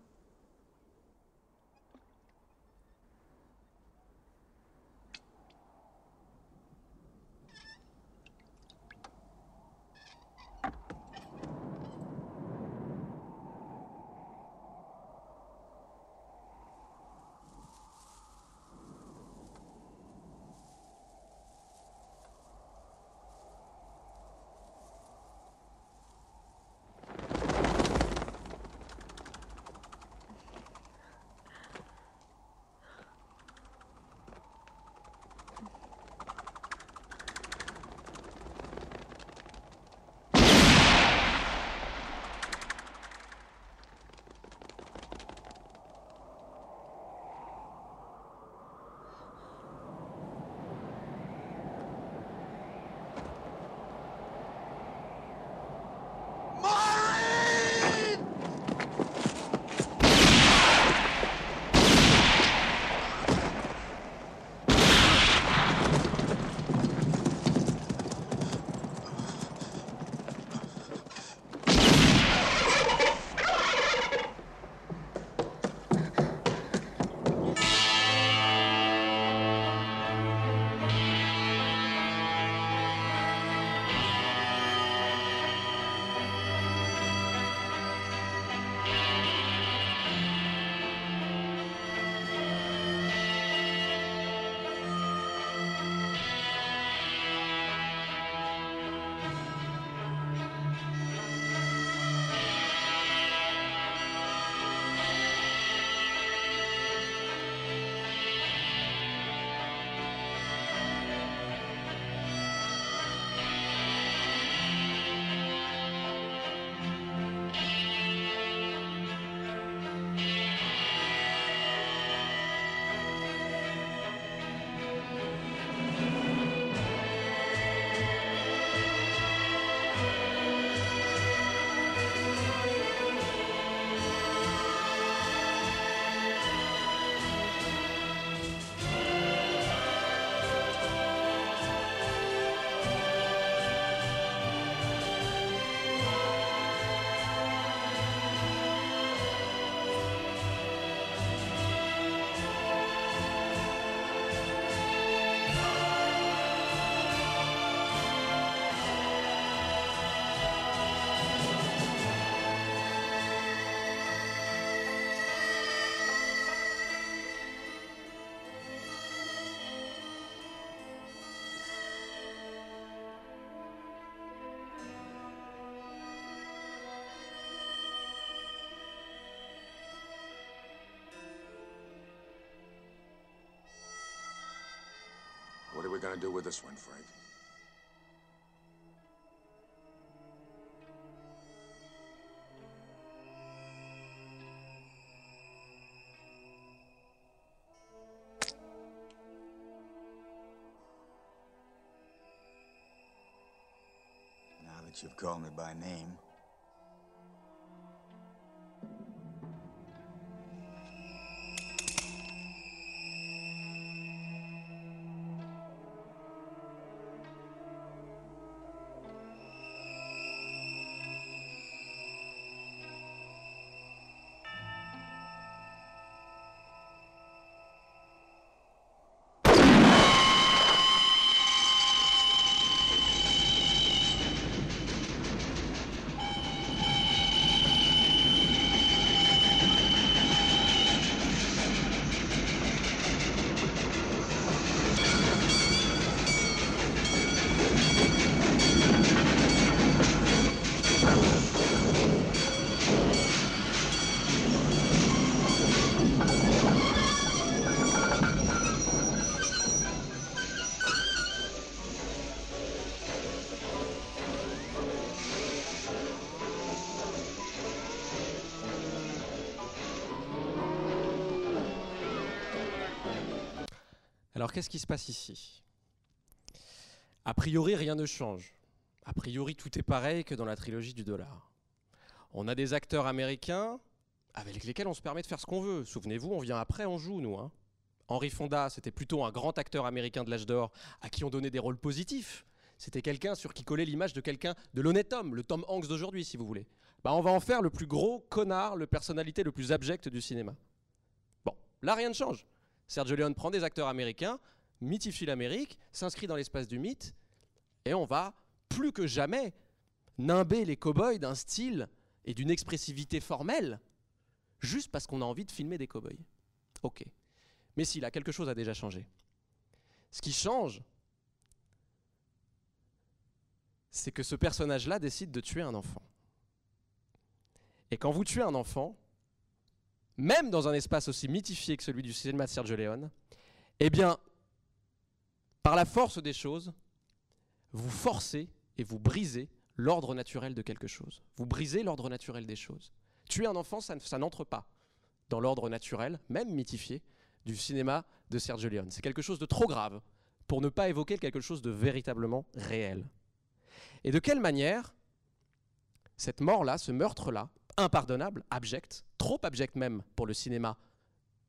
roses gonna do with this one, Frank? Now that you've called me by name, Alors qu'est-ce qui se passe ici? A priori, rien ne change. A priori, tout est pareil que dans la trilogie du dollar. On a des acteurs américains avec lesquels on se permet de faire ce qu'on veut. Souvenez-vous, on vient après, on joue, nous. hein. Henry Fonda, c'était plutôt un grand acteur américain de l'âge d'or à qui on donnait des rôles positifs. C'était quelqu'un sur qui collait l'image de quelqu'un, de l'honnête homme, le Tom Hanks d'aujourd'hui, si vous voulez. Bah, on va en faire le plus gros connard, le personnalité le plus abject du cinéma. Bon, là, rien ne change. Sergio Leone prend des acteurs américains, mythifie l'Amérique, s'inscrit dans l'espace du mythe, et on va plus que jamais nimber les cow-boys d'un style et d'une expressivité formelle, juste parce qu'on a envie de filmer des cow-boys. Ok. Mais si, là, quelque chose a déjà changé. Ce qui change, c'est que ce personnage-là décide de tuer un enfant. Et quand vous tuez un enfant, même dans un espace aussi mythifié que celui du cinéma de Sergio Leone, eh bien, par la force des choses, vous forcez et vous brisez l'ordre naturel de quelque chose. Vous brisez l'ordre naturel des choses. Tuer un enfant, ça, ça n'entre pas dans l'ordre naturel, même mythifié, du cinéma de Sergio Leone. C'est quelque chose de trop grave pour ne pas évoquer quelque chose de véritablement réel. Et de quelle manière cette mort-là, ce meurtre-là, impardonnable, abject, trop abject même pour le cinéma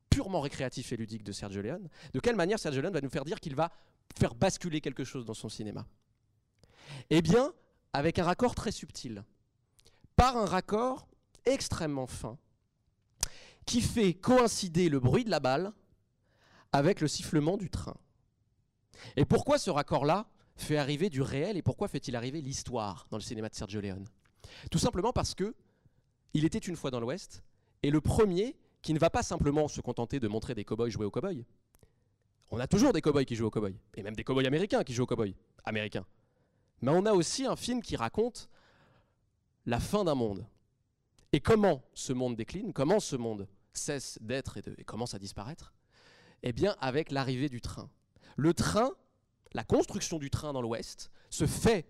purement récréatif et ludique de Sergio Leone, de quelle manière Sergio Leone va nous faire dire qu'il va faire basculer quelque chose dans son cinéma? Eh bien, avec un raccord très subtil, par un raccord extrêmement fin, qui fait coïncider le bruit de la balle avec le sifflement du train. Et pourquoi ce raccord-là fait arriver du réel et pourquoi fait-il arriver l'histoire dans le cinéma de Sergio Leone? Tout simplement parce que il était une fois dans l'Ouest et le premier qui ne va pas simplement se contenter de montrer des cow-boys jouer aux cow-boys. On a toujours des cow-boys qui jouent aux cow-boys et même des cow-boys américains qui jouent aux cow-boys américains. Mais on a aussi un film qui raconte la fin d'un monde. Et comment ce monde décline, comment ce monde cesse d'être et, et commence à disparaître? Eh bien, avec l'arrivée du train. Le train, la construction du train dans l'Ouest, se fait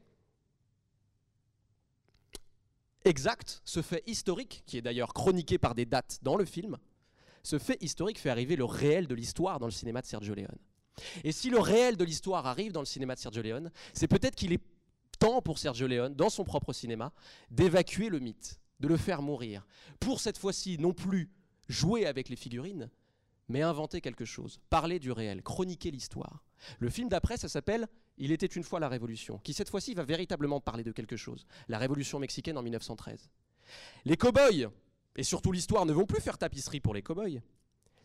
exact, ce fait historique, qui est d'ailleurs chroniqué par des dates dans le film, ce fait historique fait arriver le réel de l'histoire dans le cinéma de Sergio Leone. Et si le réel de l'histoire arrive dans le cinéma de Sergio Leone, c'est peut-être qu'il est temps pour Sergio Leone, dans son propre cinéma, d'évacuer le mythe, de le faire mourir, pour cette fois-ci non plus jouer avec les figurines, mais inventer quelque chose, parler du réel, chroniquer l'histoire. Le film d'après, ça s'appelle Il était une fois la Révolution, qui cette fois-ci va véritablement parler de quelque chose, la Révolution mexicaine en 1913. Les cow-boys, et surtout l'histoire, ne vont plus faire tapisserie pour les cow-boys.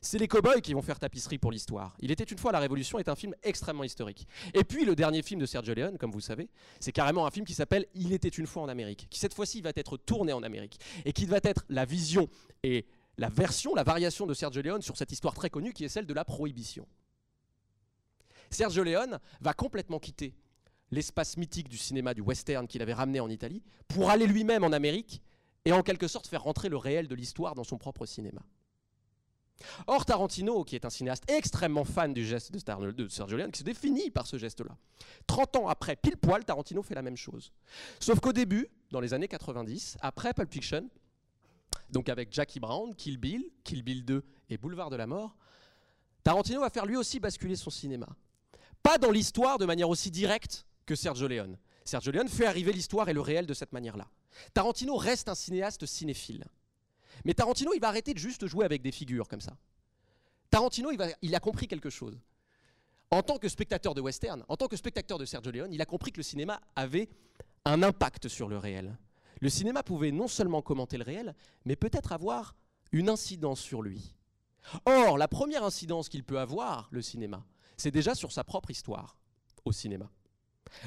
C'est les cow-boys qui vont faire tapisserie pour l'histoire. Il était une fois la Révolution est un film extrêmement historique. Et puis le dernier film de Sergio Leone, comme vous savez, c'est carrément un film qui s'appelle Il était une fois en Amérique, qui cette fois-ci va être tourné en Amérique et qui va être la vision et la version, la variation de Sergio Leone sur cette histoire très connue qui est celle de la prohibition. Sergio Leone va complètement quitter l'espace mythique du cinéma du western qu'il avait ramené en Italie pour aller lui-même en Amérique et en quelque sorte faire rentrer le réel de l'histoire dans son propre cinéma. Or, Tarantino, qui est un cinéaste extrêmement fan du geste de, Sergio Leone, qui se définit par ce geste-là, 30 ans après, pile poil, Tarantino fait la même chose. Sauf qu'au début, dans les années 90, après Pulp Fiction, donc avec Jackie Brown, Kill Bill, Kill Bill 2 et Boulevard de la Mort, Tarantino va faire lui aussi basculer son cinéma. Pas dans l'histoire de manière aussi directe que Sergio Leone. Sergio Leone fait arriver l'histoire et le réel de cette manière-là. Tarantino reste un cinéaste cinéphile. Mais Tarantino, il va arrêter de juste jouer avec des figures comme ça. Tarantino, il, a compris quelque chose. En tant que spectateur de western, en tant que spectateur de Sergio Leone, il a compris que le cinéma avait un impact sur le réel. Le cinéma pouvait non seulement commenter le réel, mais peut-être avoir une incidence sur lui. Or, la première incidence qu'il peut avoir, le cinéma, c'est déjà sur sa propre histoire au cinéma.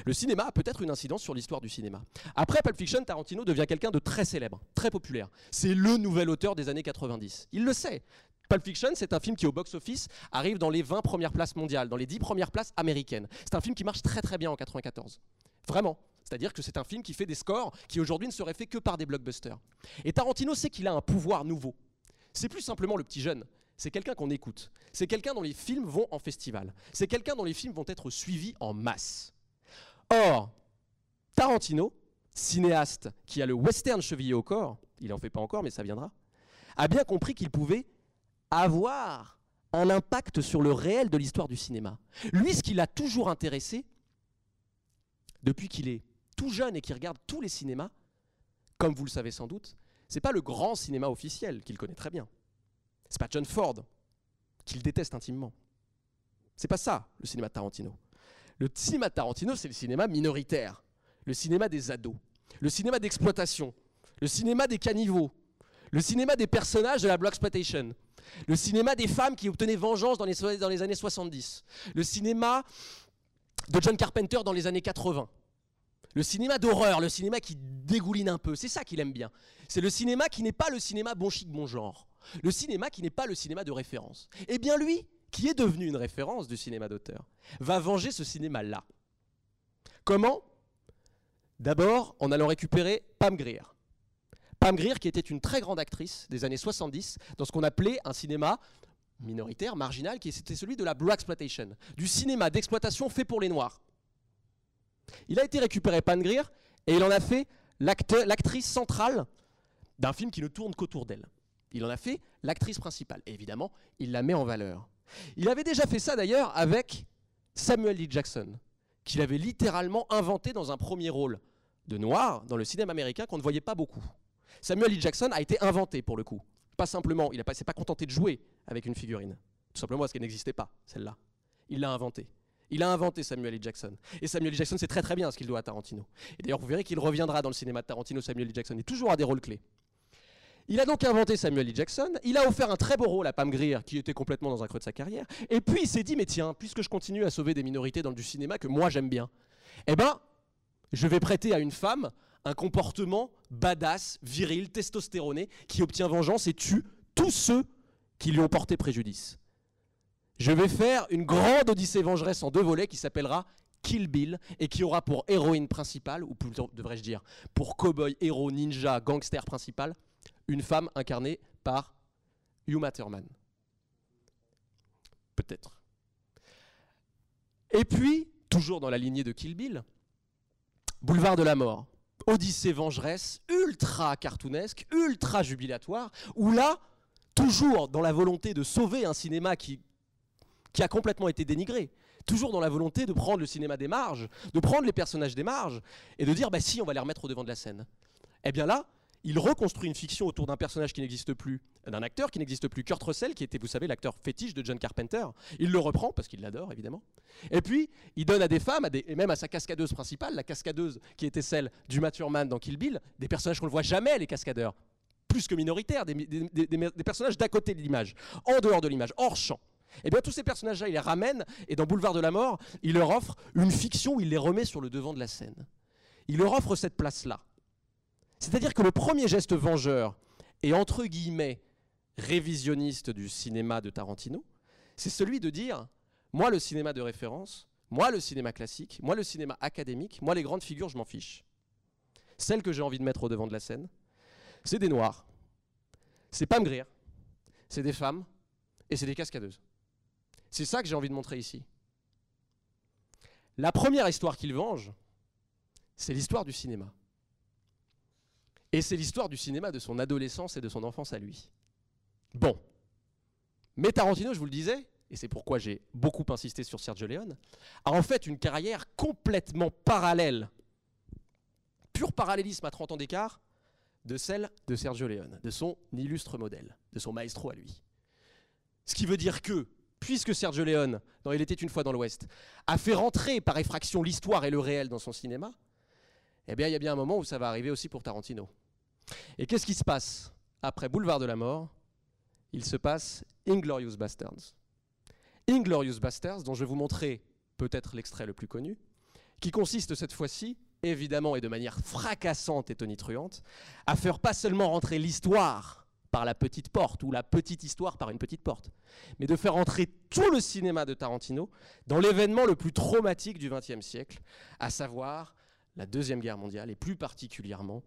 Le cinéma a peut-être une incidence sur l'histoire du cinéma. Après Pulp Fiction, Tarantino devient quelqu'un de très célèbre, très populaire. C'est le nouvel auteur des années 90. Il le sait. Pulp Fiction, c'est un film qui, au box-office, arrive dans les 20 premières places mondiales, dans les 10 premières places américaines. C'est un film qui marche très très bien en 94. Vraiment. C'est-à-dire que c'est un film qui fait des scores qui aujourd'hui ne seraient faits que par des blockbusters. Et Tarantino sait qu'il a un pouvoir nouveau. C'est plus simplement le petit jeune. C'est quelqu'un qu'on écoute. C'est quelqu'un dont les films vont en festival. C'est quelqu'un dont les films vont être suivis en masse. Or, Tarantino, cinéaste qui a le western chevillé au corps, il n'en fait pas encore mais ça viendra, a bien compris qu'il pouvait avoir un impact sur le réel de l'histoire du cinéma. Lui, ce qui l'a toujours intéressé, depuis qu'il est tout jeune et qu'il regarde tous les cinémas, comme vous le savez sans doute, c'est pas le grand cinéma officiel qu'il connaît très bien. C'est pas John Ford qu'il déteste intimement. C'est pas ça le cinéma de Tarantino. Le cinéma de Tarantino, c'est le cinéma minoritaire, le cinéma des ados, le cinéma d'exploitation, le cinéma des caniveaux, le cinéma des personnages de la blaxploitation, le cinéma des femmes qui obtenaient vengeance dans les, dans les années 70, le cinéma de John Carpenter dans les années 80, le cinéma d'horreur, le cinéma qui dégouline un peu, c'est ça qu'il aime bien. C'est le cinéma qui n'est pas le cinéma bon chic, bon genre. Le cinéma qui n'est pas le cinéma de référence. Eh bien lui, qui est devenu une référence du cinéma d'auteur, va venger ce cinéma-là. Comment? D'abord en allant récupérer Pam Grier. Pam Grier qui était une très grande actrice des années 70 dans ce qu'on appelait un cinéma minoritaire, marginal, qui était celui de la Black Exploitation, du cinéma d'exploitation fait pour les Noirs. Il a été récupéré Pam Grier et il en a fait l'actrice centrale d'un film qui ne tourne qu'autour d'elle. Il en a fait l'actrice principale. Et évidemment, il la met en valeur. Il avait déjà fait ça d'ailleurs avec Samuel L. Jackson, qu'il avait littéralement inventé dans un premier rôle de noir dans le cinéma américain qu'on ne voyait pas beaucoup. Samuel L. Jackson a été inventé pour le coup. Pas simplement, il ne s'est pas contenté de jouer avec une figurine. Tout simplement parce qu'elle n'existait pas, celle-là. Il l'a inventé. Il a inventé Samuel L. Jackson. Et Samuel L. Jackson sait très très bien ce qu'il doit à Tarantino. Et d'ailleurs, vous verrez qu'il reviendra dans le cinéma de Tarantino, Samuel L. Jackson, et toujours à des rôles clés. Il a donc inventé Samuel L. Jackson, il a offert un très beau rôle à Pam Grier, qui était complètement dans un creux de sa carrière, et puis il s'est dit, mais tiens, puisque je continue à sauver des minorités dans du cinéma que moi j'aime bien, eh ben, je vais prêter à une femme un comportement badass, viril, testostéroné, qui obtient vengeance et tue tous ceux qui lui ont porté préjudice. Je vais faire une grande odyssée vengeresse en deux volets qui s'appellera Kill Bill et qui aura pour héroïne principale, ou plutôt devrais-je dire pour cowboy, héros, ninja, gangster principal, une femme incarnée par Uma Thurman. Peut-être. Et puis, toujours dans la lignée de Kill Bill, Boulevard de la Mort. Odyssée vengeresse, ultra cartoonesque, ultra jubilatoire, où là, toujours dans la volonté de sauver un cinéma qui, qui a complètement été dénigré, toujours dans la volonté de prendre le cinéma des marges, de prendre les personnages des marges, et de dire, bah si, on va les remettre au devant de la scène. Eh bien là, il reconstruit une fiction autour d'un personnage qui n'existe plus, d'un acteur qui n'existe plus, Kurt Russell, qui était, vous savez, l'acteur fétiche de John Carpenter. Il le reprend parce qu'il l'adore, évidemment. Et puis, il donne à des femmes, à des- et même à sa cascadeuse principale, la cascadeuse qui était celle du Thurman dans Kill Bill, des personnages qu'on ne voit jamais, les cascadeurs, plus que minoritaires, des, des- des- personnages d'à côté de l'image, en dehors de l'image, hors champ. Et bien tous ces personnages-là, il les ramène, et dans Boulevard de la Mort, il leur offre une fiction où il les remet sur le devant de la scène. Il leur offre cette place-là. C'est-à-dire que le premier geste vengeur et entre guillemets révisionniste du cinéma de Tarantino, c'est celui de dire moi le cinéma de référence, moi le cinéma classique, moi le cinéma académique, moi les grandes figures, je m'en fiche. Celles que j'ai envie de mettre au devant de la scène, c'est des noirs. C'est Pam Grier, c'est des femmes, et c'est des cascadeuses. C'est ça que j'ai envie de montrer ici. La première histoire qu'il venge, c'est l'histoire du cinéma. Et c'est l'histoire du cinéma de son adolescence et de son enfance à lui. Bon. Mais Tarantino, je vous le disais, et c'est pourquoi j'ai beaucoup insisté sur Sergio Leone, a en fait une carrière complètement parallèle, pur parallélisme à 30 ans d'écart, de celle de Sergio Leone, de son illustre modèle, de son maestro à lui. Ce qui veut dire que, puisque Sergio Leone, dans Il était une fois dans l'Ouest, a fait rentrer par effraction l'histoire et le réel dans son cinéma, eh bien, il y a bien un moment où ça va arriver aussi pour Tarantino. Et qu'est-ce qui se passe après Boulevard de la Mort? Il se passe Inglorious Bastards. Inglorious Bastards, dont je vais vous montrer peut-être l'extrait le plus connu, qui consiste cette fois-ci, évidemment et de manière fracassante et tonitruante, à faire pas seulement rentrer l'histoire par la petite porte, ou la petite histoire par une petite porte, mais de faire entrer tout le cinéma de Tarantino dans l'événement le plus traumatique du XXe siècle, à savoir la Deuxième Guerre mondiale, et plus particulièrement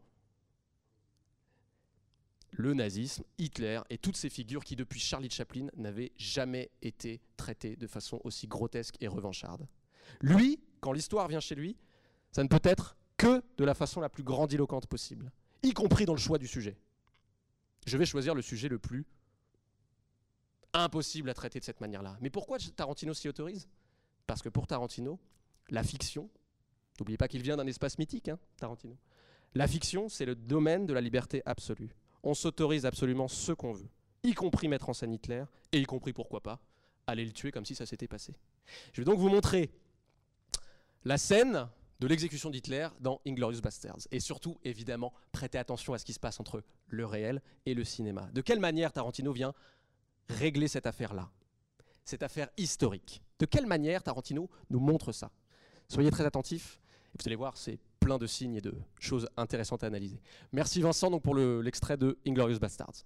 le nazisme, Hitler et toutes ces figures qui, depuis Charlie Chaplin, n'avaient jamais été traitées de façon aussi grotesque et revancharde. Lui, quand l'histoire vient chez lui, ça ne peut être que de la façon la plus grandiloquente possible, y compris dans le choix du sujet. Je vais choisir le sujet le plus impossible à traiter de cette manière-là. Mais pourquoi Tarantino s'y autorise? Parce que pour Tarantino, la fiction, n'oubliez pas qu'il vient d'un espace mythique, hein, Tarantino, la fiction, c'est le domaine de la liberté absolue on s'autorise absolument ce qu'on veut, y compris mettre en scène Hitler, et y compris, pourquoi pas, aller le tuer comme si ça s'était passé. Je vais donc vous montrer la scène de l'exécution d'Hitler dans Inglorious Bastards. Et surtout, évidemment, prêtez attention à ce qui se passe entre le réel et le cinéma. De quelle manière Tarantino vient régler cette affaire-là? Cette affaire historique. De quelle manière Tarantino nous montre ça? Soyez très attentifs, et vous allez voir, c'est plein de signes et de choses intéressantes à analyser. Merci Vincent donc pour le- l'extrait de Inglorious Bastards.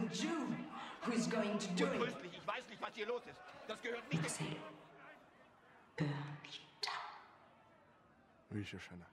The Jew who is going to do it. Ich weiß nicht, was hier los ist. Das gehört nicht Say, Oui, Shoshana.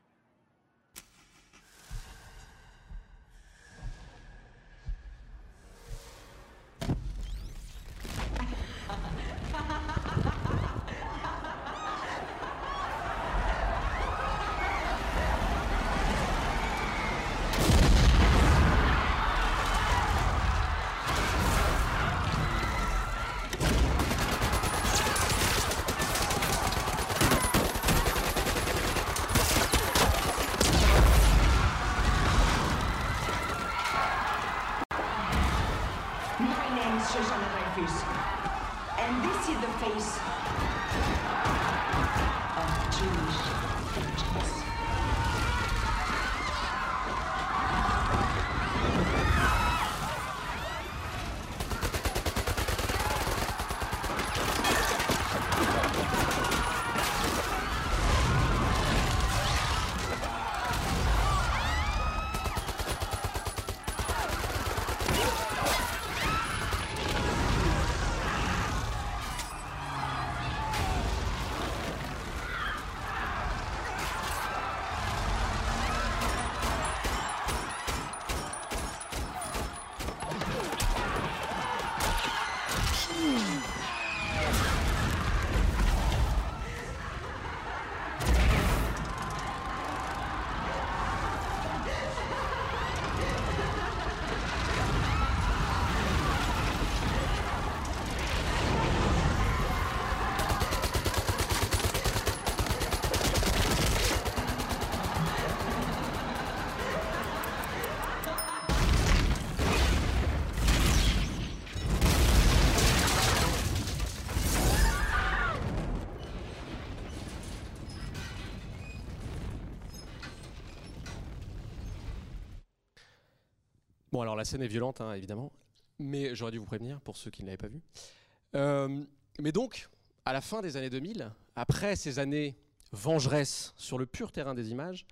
Alors la scène est violente, hein, évidemment, mais j'aurais dû vous prévenir pour ceux qui ne l'avaient pas vu. Euh, mais donc, à la fin des années 2000, après ces années vengeresses sur le pur terrain des images,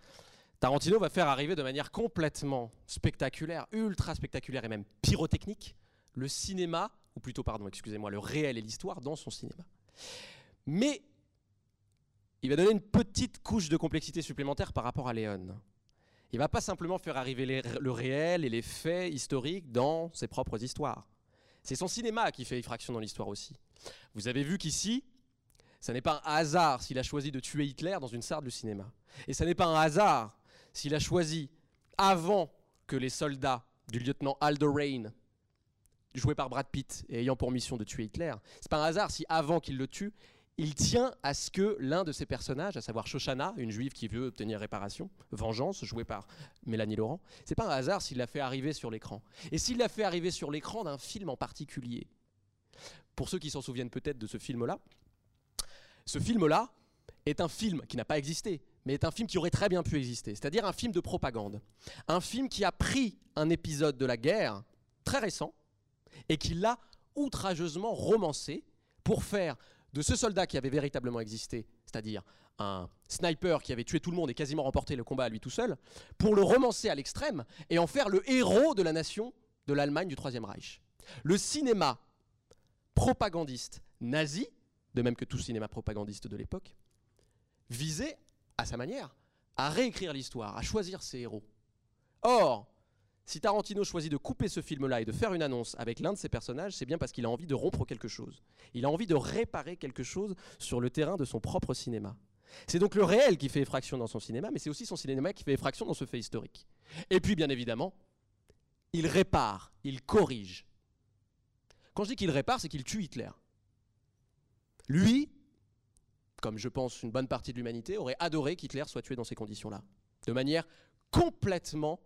Tarantino va faire arriver de manière complètement spectaculaire, ultra spectaculaire et même pyrotechnique, le cinéma, ou plutôt, pardon, excusez-moi, le réel et l'histoire dans son cinéma. Mais il va donner une petite couche de complexité supplémentaire par rapport à Léon. Il va pas simplement faire arriver le réel et les faits historiques dans ses propres histoires. C'est son cinéma qui fait effraction dans l'histoire aussi. Vous avez vu qu'ici, ça n'est pas un hasard s'il a choisi de tuer Hitler dans une salle de cinéma. Et ça n'est pas un hasard s'il a choisi, avant que les soldats du lieutenant Aldorain, joué par Brad Pitt et ayant pour mission de tuer Hitler, c'est pas un hasard si avant qu'il le tue, il tient à ce que l'un de ses personnages, à savoir Shoshana, une juive qui veut obtenir réparation, vengeance, jouée par Mélanie Laurent, c'est pas un hasard s'il l'a fait arriver sur l'écran. Et s'il l'a fait arriver sur l'écran d'un film en particulier. Pour ceux qui s'en souviennent peut-être de ce film-là, ce film-là est un film qui n'a pas existé, mais est un film qui aurait très bien pu exister, c'est-à-dire un film de propagande. Un film qui a pris un épisode de la guerre très récent et qui l'a outrageusement romancé pour faire de ce soldat qui avait véritablement existé, c'est-à-dire un sniper qui avait tué tout le monde et quasiment remporté le combat à lui tout seul, pour le romancer à l'extrême et en faire le héros de la nation de l'Allemagne du Troisième Reich. Le cinéma propagandiste nazi, de même que tout cinéma propagandiste de l'époque, visait, à sa manière, à réécrire l'histoire, à choisir ses héros. Or, si Tarantino choisit de couper ce film-là et de faire une annonce avec l'un de ses personnages, c'est bien parce qu'il a envie de rompre quelque chose. Il a envie de réparer quelque chose sur le terrain de son propre cinéma. C'est donc le réel qui fait effraction dans son cinéma, mais c'est aussi son cinéma qui fait effraction dans ce fait historique. Et puis, bien évidemment, il répare, il corrige. Quand je dis qu'il répare, c'est qu'il tue Hitler. Lui, comme je pense une bonne partie de l'humanité, aurait adoré qu'Hitler soit tué dans ces conditions-là. De manière complètement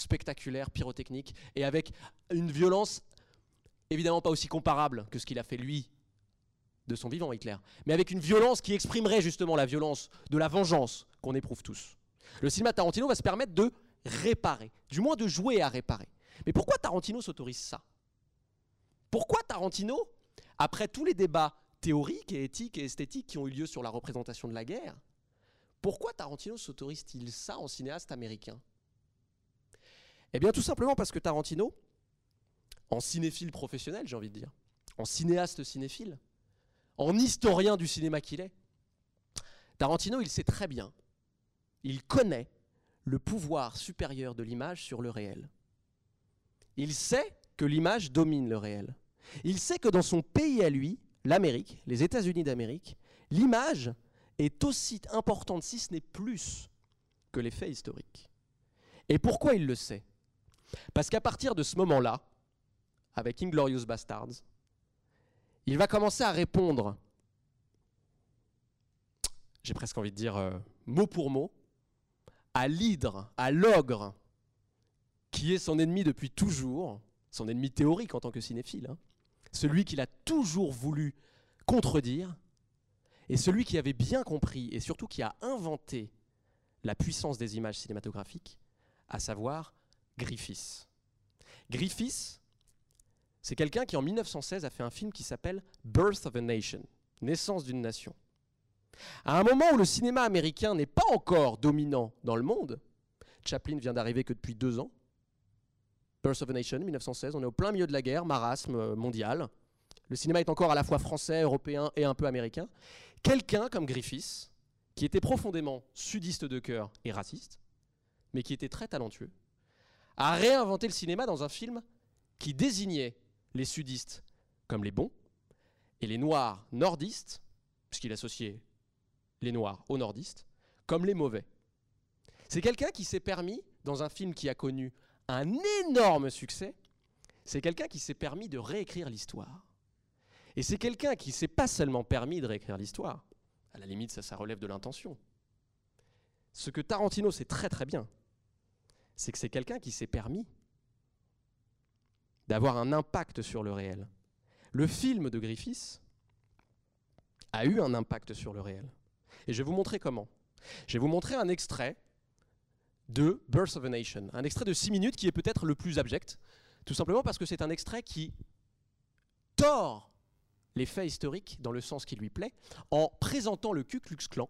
spectaculaire, pyrotechnique, et avec une violence évidemment pas aussi comparable que ce qu'il a fait lui de son vivant Hitler, mais avec une violence qui exprimerait justement la violence de la vengeance qu'on éprouve tous. Le cinéma Tarantino va se permettre de réparer, du moins de jouer à réparer. Mais pourquoi Tarantino s'autorise ça? Pourquoi Tarantino, après tous les débats théoriques et éthiques et esthétiques qui ont eu lieu sur la représentation de la guerre, pourquoi Tarantino s'autorise-t-il ça en cinéaste américain? Eh bien tout simplement parce que Tarantino, en cinéphile professionnel j'ai envie de dire, en cinéaste cinéphile, en historien du cinéma qu'il est, Tarantino il sait très bien, il connaît le pouvoir supérieur de l'image sur le réel. Il sait que l'image domine le réel. Il sait que dans son pays à lui, l'Amérique, les États-Unis d'Amérique, l'image est aussi importante, si ce n'est plus, que les faits historiques. Et pourquoi il le sait? Parce qu'à partir de ce moment-là, avec Inglorious Bastards, il va commencer à répondre, j'ai presque envie de dire euh, mot pour mot, à l'hydre, à l'ogre, qui est son ennemi depuis toujours, son ennemi théorique en tant que cinéphile, hein, celui qu'il a toujours voulu contredire, et celui qui avait bien compris, et surtout qui a inventé la puissance des images cinématographiques, à savoir Griffiths. Griffiths, c'est quelqu'un qui en 1916 a fait un film qui s'appelle Birth of a Nation, Naissance d'une nation. À un moment où le cinéma américain n'est pas encore dominant dans le monde, Chaplin vient d'arriver que depuis deux ans, Birth of a Nation, 1916, on est au plein milieu de la guerre, marasme euh, mondial. Le cinéma est encore à la fois français, européen et un peu américain. Quelqu'un comme Griffiths, qui était profondément sudiste de cœur et raciste, mais qui était très talentueux, a réinventé le cinéma dans un film qui désignait les sudistes comme les bons et les noirs nordistes, puisqu'il associait les noirs aux nordistes, comme les mauvais. C'est quelqu'un qui s'est permis, dans un film qui a connu un énorme succès, c'est quelqu'un qui s'est permis de réécrire l'histoire. Et c'est quelqu'un qui s'est pas seulement permis de réécrire l'histoire, à la limite ça, ça relève de l'intention. Ce que Tarantino sait très très bien, c'est que c'est quelqu'un qui s'est permis d'avoir un impact sur le réel. Le film de Griffiths a eu un impact sur le réel. Et je vais vous montrer comment. Je vais vous montrer un extrait de Birth of a Nation. Un extrait de 6 minutes qui est peut-être le plus abject, tout simplement parce que c'est un extrait qui tord les faits historiques dans le sens qui lui plaît, en présentant le Ku Klux Klan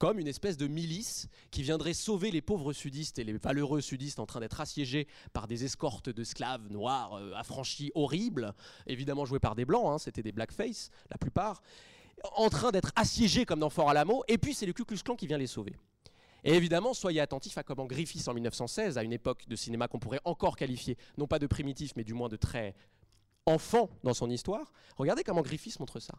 comme une espèce de milice qui viendrait sauver les pauvres sudistes et les valeureux sudistes en train d'être assiégés par des escortes de esclaves noirs euh, affranchis horribles, évidemment joués par des blancs, hein, c'était des blackface la plupart, en train d'être assiégés comme dans Fort Alamo, et puis c'est le Ku Klux Klan qui vient les sauver. Et évidemment, soyez attentifs à comment Griffiths en 1916, à une époque de cinéma qu'on pourrait encore qualifier, non pas de primitif, mais du moins de très enfant dans son histoire, regardez comment Griffiths montre ça.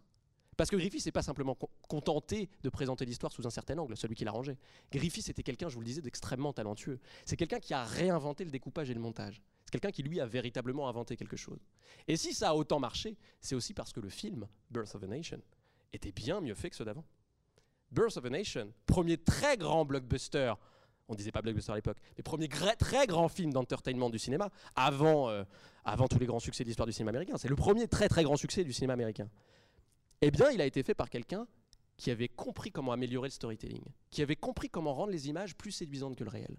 Parce que Griffiths n'est pas simplement con- contenté de présenter l'histoire sous un certain angle, celui qui l'arrangeait. Griffiths était quelqu'un, je vous le disais, d'extrêmement talentueux. C'est quelqu'un qui a réinventé le découpage et le montage. C'est quelqu'un qui, lui, a véritablement inventé quelque chose. Et si ça a autant marché, c'est aussi parce que le film, Birth of a Nation, était bien mieux fait que ceux d'avant. Birth of a Nation, premier très grand blockbuster, on disait pas blockbuster à l'époque, mais premier très grand film d'entertainment du cinéma, avant, euh, avant tous les grands succès de l'histoire du cinéma américain. C'est le premier très très grand succès du cinéma américain. Eh bien, il a été fait par quelqu'un qui avait compris comment améliorer le storytelling, qui avait compris comment rendre les images plus séduisantes que le réel.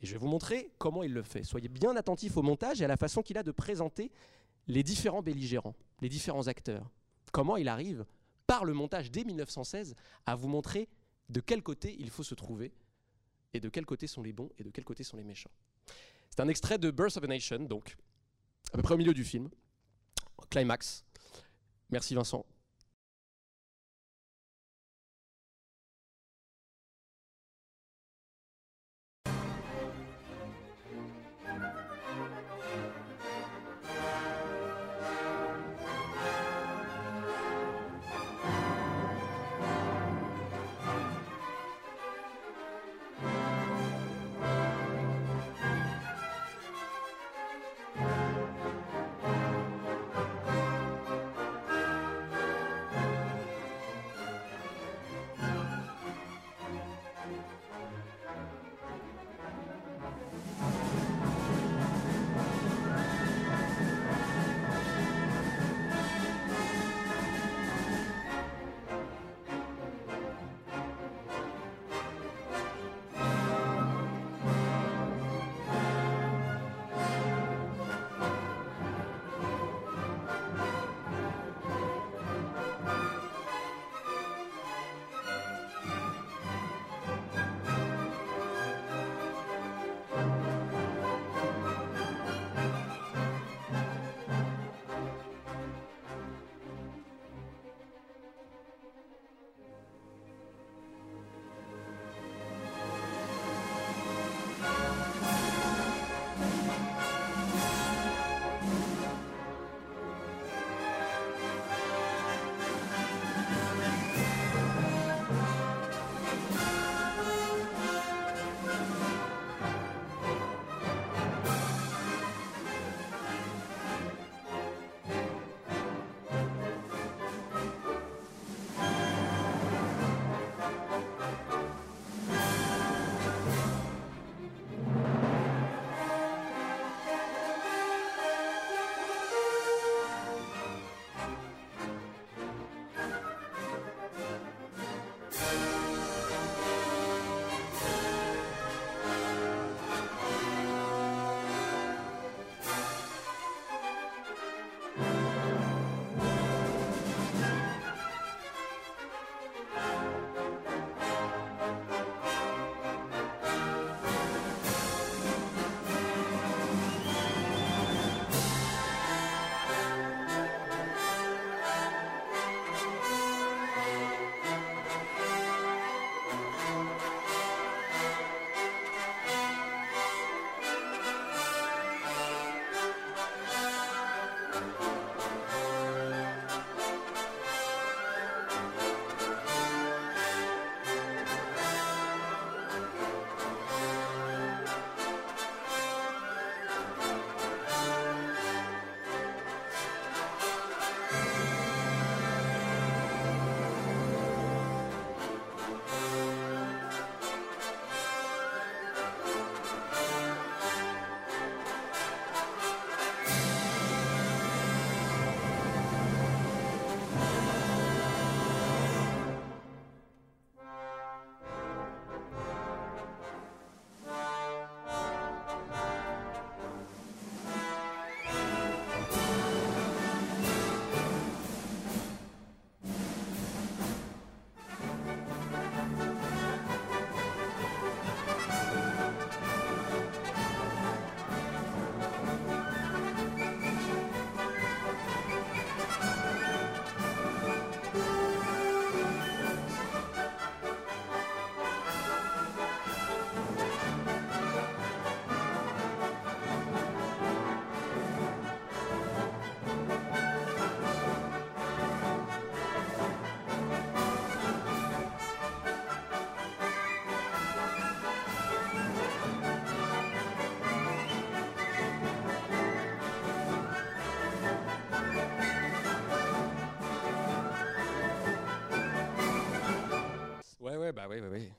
Et je vais vous montrer comment il le fait. Soyez bien attentifs au montage et à la façon qu'il a de présenter les différents belligérants, les différents acteurs. Comment il arrive, par le montage dès 1916, à vous montrer de quel côté il faut se trouver et de quel côté sont les bons et de quel côté sont les méchants. C'est un extrait de Birth of a Nation, donc à peu près au milieu du film, climax. Merci Vincent.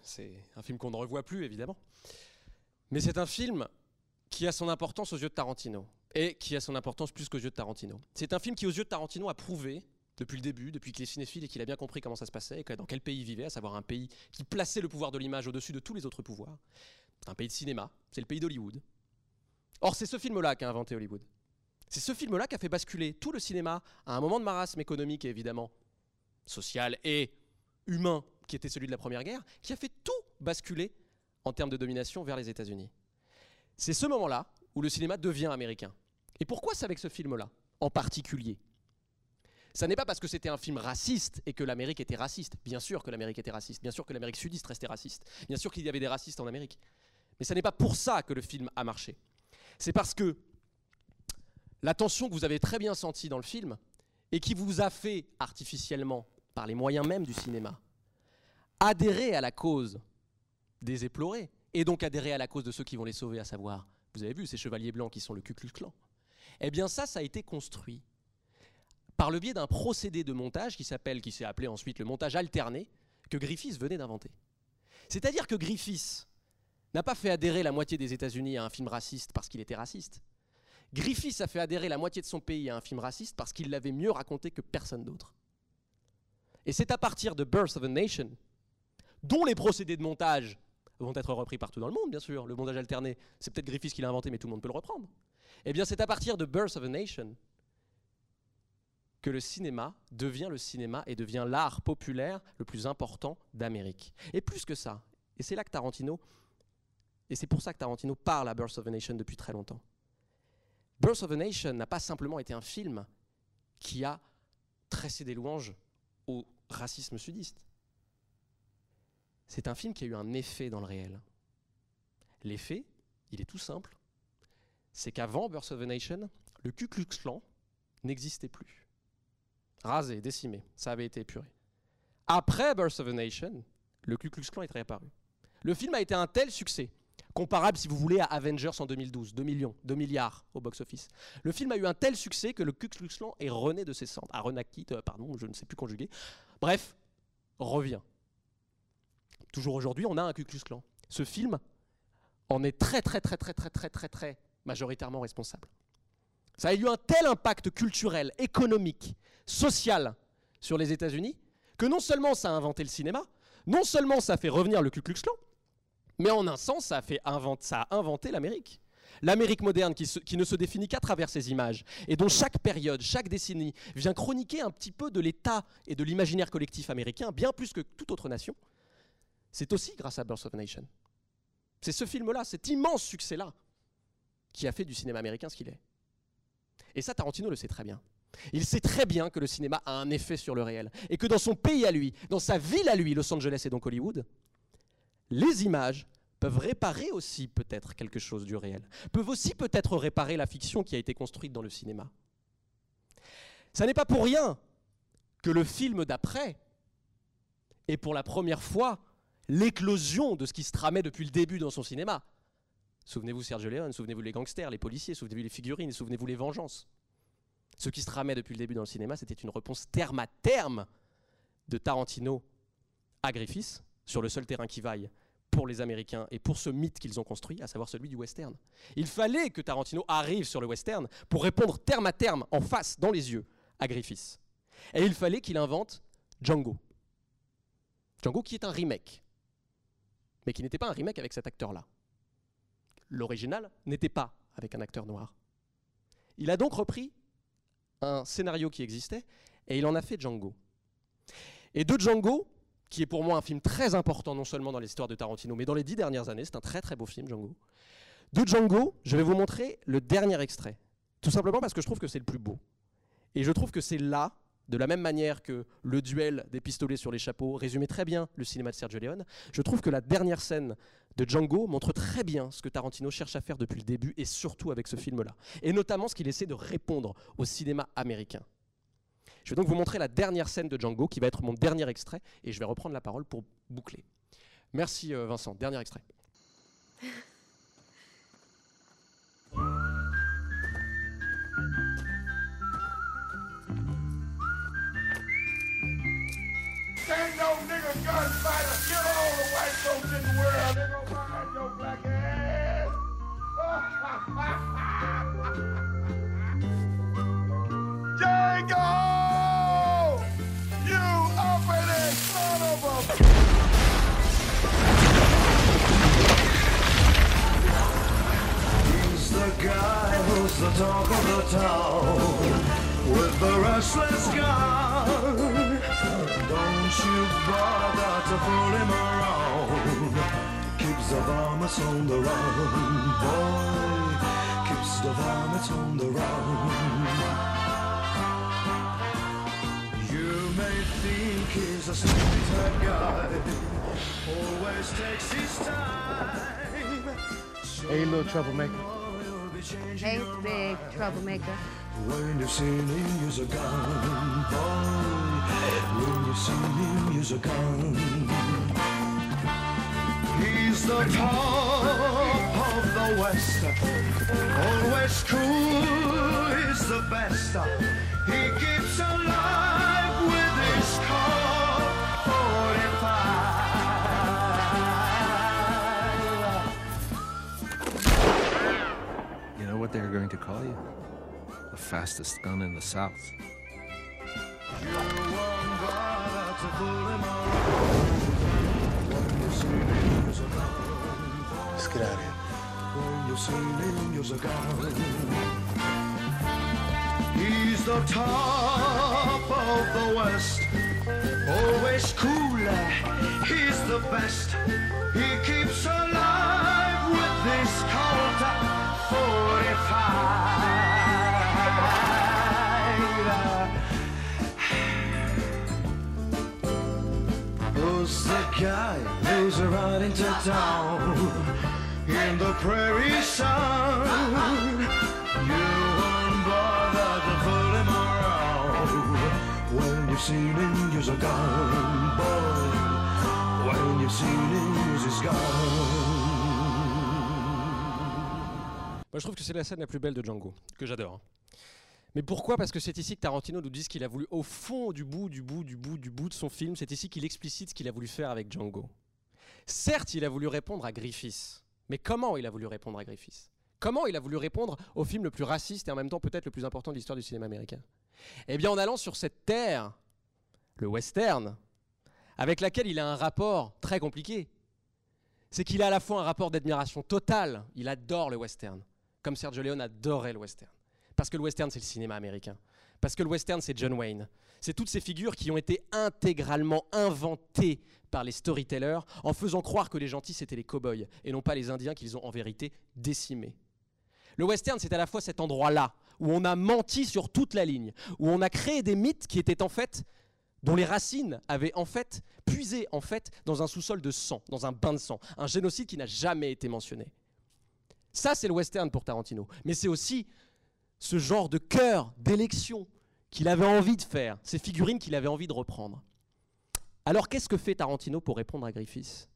C'est un film qu'on ne revoit plus évidemment. Mais c'est un film qui a son importance aux yeux de Tarantino et qui a son importance plus qu'aux yeux de Tarantino. C'est un film qui, aux yeux de Tarantino, a prouvé depuis le début, depuis qu'il est cinéphile et qu'il a bien compris comment ça se passait et dans quel pays il vivait, à savoir un pays qui plaçait le pouvoir de l'image au-dessus de tous les autres pouvoirs. Un pays de cinéma, c'est le pays d'Hollywood. Or, c'est ce film-là qui a inventé Hollywood. C'est ce film-là qui a fait basculer tout le cinéma à un moment de marasme économique et évidemment social et humain qui était celui de la Première Guerre, qui a fait tout basculer en termes de domination vers les États-Unis. C'est ce moment-là où le cinéma devient américain. Et pourquoi c'est avec ce film-là, en particulier? Ça n'est pas parce que c'était un film raciste et que l'Amérique était raciste. Bien sûr que l'Amérique était raciste, bien sûr que l'Amérique sudiste restait raciste, bien sûr qu'il y avait des racistes en Amérique. Mais ça n'est pas pour ça que le film a marché. C'est parce que la tension que vous avez très bien sentie dans le film et qui vous a fait artificiellement, par les moyens même du cinéma, adhérer à la cause des éplorés et donc adhérer à la cause de ceux qui vont les sauver, à savoir, vous avez vu, ces chevaliers blancs qui sont le Ku Klux. Eh bien ça, ça a été construit par le biais d'un procédé de montage qui s'appelle, qui s'est appelé ensuite le montage alterné, que Griffiths venait d'inventer. C'est-à-dire que Griffiths n'a pas fait adhérer la moitié des États-Unis à un film raciste parce qu'il était raciste. Griffiths a fait adhérer la moitié de son pays à un film raciste parce qu'il l'avait mieux raconté que personne d'autre. Et c'est à partir de Birth of a Nation, dont les procédés de montage vont être repris partout dans le monde, bien sûr. Le montage alterné, c'est peut-être Griffiths qui l'a inventé, mais tout le monde peut le reprendre. Eh bien, c'est à partir de Birth of a Nation que le cinéma devient le cinéma et devient l'art populaire le plus important d'Amérique. Et plus que ça, et c'est là que Tarantino, et c'est pour ça que Tarantino parle à Birth of a Nation depuis très longtemps. Birth of a Nation n'a pas simplement été un film qui a tressé des louanges au racisme sudiste. C'est un film qui a eu un effet dans le réel. L'effet, il est tout simple, c'est qu'avant Birth of a Nation, le Ku Klux Klan n'existait plus. Rasé, décimé, ça avait été épuré. Après Birth of a Nation, le Ku Klux Klan est réapparu. Le film a été un tel succès, comparable si vous voulez à Avengers en 2012, 2 millions, 2 milliards au box-office. Le film a eu un tel succès que le Ku Klux Klan est rené de ses cendres. Ah, renacti, euh, pardon, je ne sais plus conjuguer. Bref, revient toujours aujourd'hui, on a un Ku Klux Klan. Ce film en est très, très, très, très, très, très, très, très majoritairement responsable. Ça a eu un tel impact culturel, économique, social sur les États-Unis que non seulement ça a inventé le cinéma, non seulement ça fait revenir le Ku Klux Klan, mais en un sens, ça a, fait inventé l'Amérique. L'Amérique moderne qui, qui, ne se définit qu'à travers ses images et dont chaque période, chaque décennie vient chroniquer un petit peu de l'état et de l'imaginaire collectif américain, bien plus que toute autre nation c'est aussi grâce à Birth of a Nation. C'est ce film-là, cet immense succès-là, qui a fait du cinéma américain ce qu'il est. Et ça, Tarantino le sait très bien. Il sait très bien que le cinéma a un effet sur le réel. Et que dans son pays à lui, dans sa ville à lui, Los Angeles et donc Hollywood, les images peuvent réparer aussi peut-être quelque chose du réel. Peuvent aussi peut-être réparer la fiction qui a été construite dans le cinéma. Ça n'est pas pour rien que le film d'après est pour la première fois l'éclosion de ce qui se tramait depuis le début dans son cinéma. Souvenez-vous Sergio Leone, souvenez-vous les gangsters, les policiers, souvenez-vous les figurines, souvenez-vous les vengeances. Ce qui se tramait depuis le début dans le cinéma, c'était une réponse terme à terme de Tarantino à Griffiths sur le seul terrain qui vaille pour les Américains et pour ce mythe qu'ils ont construit, à savoir celui du western. Il fallait que Tarantino arrive sur le western pour répondre terme à terme, en face, dans les yeux, à Griffiths. Et il fallait qu'il invente Django. Django qui est un remake, mais qui n'était pas un remake avec cet acteur-là. L'original n'était pas avec un acteur noir. Il a donc repris un scénario qui existait et il en a fait Django. Et de Django, qui est pour moi un film très important non seulement dans l'histoire de Tarantino, mais dans les dix dernières années, c'est un très très beau film, Django. De Django, je vais vous montrer le dernier extrait. Tout simplement parce que je trouve que c'est le plus beau. Et je trouve que c'est là, de la même manière que le duel des pistolets sur les chapeaux résumait très bien le cinéma de Sergio Leone, je trouve que la dernière scène de Django montre très bien ce que Tarantino cherche à faire depuis le début et surtout avec ce film-là. Et notamment ce qu'il essaie de répondre au cinéma américain. Je vais donc vous montrer la dernière scène de Django qui va être mon dernier extrait et je vais reprendre la parole pour boucler. Merci euh, Vincent. Dernier extrait. [laughs] gunfighter. Kill all the white folks world. [laughs] Django! You uppity son of a... He's the guy who's the talk of the town with the restless gun. Don't you bother to fool him around. Keeps the varmints on the run, boy. Keeps the varmints on the run. You may think he's a sweetheart guy, always takes his time. Hey, little troublemaker. Hey, big troublemaker. When you've seen him use a gun, boy. When you've seen him use a gun. He's the top of the West. Always cool, he's the best. He keeps alive with his Colt 45. You know what they're going to call you? The fastest gun in the South. Let's get out of here. When you've seen him use. He's the top of the West. Always cooler. He's the best. He keeps alive with this Colt the guy who's riding to town in the prairie sun? Je trouve que c'est la scène la plus belle de Django, que j'adore. Mais pourquoi? Parce que c'est ici que Tarantino nous dit ce qu'il a voulu, au fond du bout, du bout, du bout, du bout de son film, c'est ici qu'il explicite ce qu'il a voulu faire avec Django. Certes, il a voulu répondre à Griffiths, mais comment il a voulu répondre à Griffiths? Comment il a voulu répondre au film le plus raciste et en même temps peut-être le plus important de l'histoire du cinéma américain? Eh bien en allant sur cette terre, le western, avec laquelle il a un rapport très compliqué. C'est qu'il a à la fois un rapport d'admiration totale, il adore le western, comme Sergio Leone adorait le western. Parce que le western, c'est le cinéma américain. Parce que le western, c'est John Wayne. C'est toutes ces figures qui ont été intégralement inventées par les storytellers en faisant croire que les gentils, c'était les cow-boys et non pas les Indiens qu'ils ont en vérité décimés. Le western, c'est à la fois cet endroit-là où on a menti sur toute la ligne, où on a créé des mythes qui étaient en fait dont les racines avaient en fait puisé en fait dans un sous-sol de sang, dans un bain de sang, un génocide qui n'a jamais été mentionné. Ça, c'est le western pour Tarantino. Mais c'est aussi ce genre de cœur, d'élection qu'il avait envie de faire, ces figurines qu'il avait envie de reprendre. Alors qu'est-ce que fait Tarantino pour répondre à Griffiths?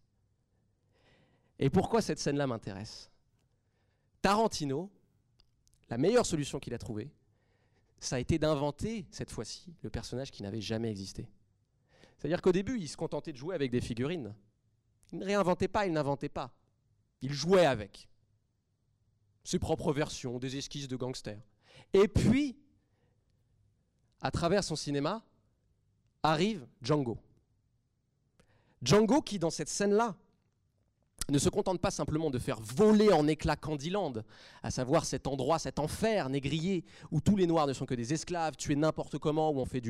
Et pourquoi cette scène-là m'intéresse? Tarantino, la meilleure solution qu'il a trouvée, ça a été d'inventer, cette fois-ci, le personnage qui n'avait jamais existé. C'est-à-dire qu'au début, il se contentait de jouer avec des figurines. Il ne réinventait pas, il n'inventait pas. Il jouait avec. Ses propres versions, des esquisses de gangsters. Et puis, à travers son cinéma, arrive Django. Django qui, dans cette scène-là, ne se contente pas simplement de faire voler en éclats Candyland, à savoir cet endroit, cet enfer négrier, où tous les Noirs ne sont que des esclaves, tués n'importe comment, où on fait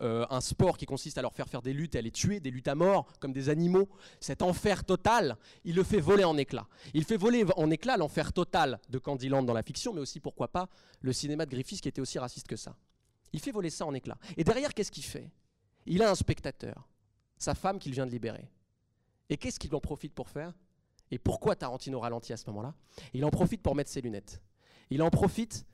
euh, un sport qui consiste à leur faire faire des luttes et à les tuer, des luttes à mort, comme des animaux. Cet enfer total, il le fait voler en éclats. Il fait voler en éclats l'enfer total de Candyland dans la fiction, mais aussi, pourquoi pas, le cinéma de Griffiths qui était aussi raciste que ça. Il fait voler ça en éclats. Et derrière, qu'est-ce qu'il fait? Il a un spectateur, sa femme qu'il vient de libérer. Et qu'est-ce qu'il en profite pour faire? Et pourquoi Tarantino ralentit à ce moment-là? Il en profite pour mettre ses lunettes. Il en profite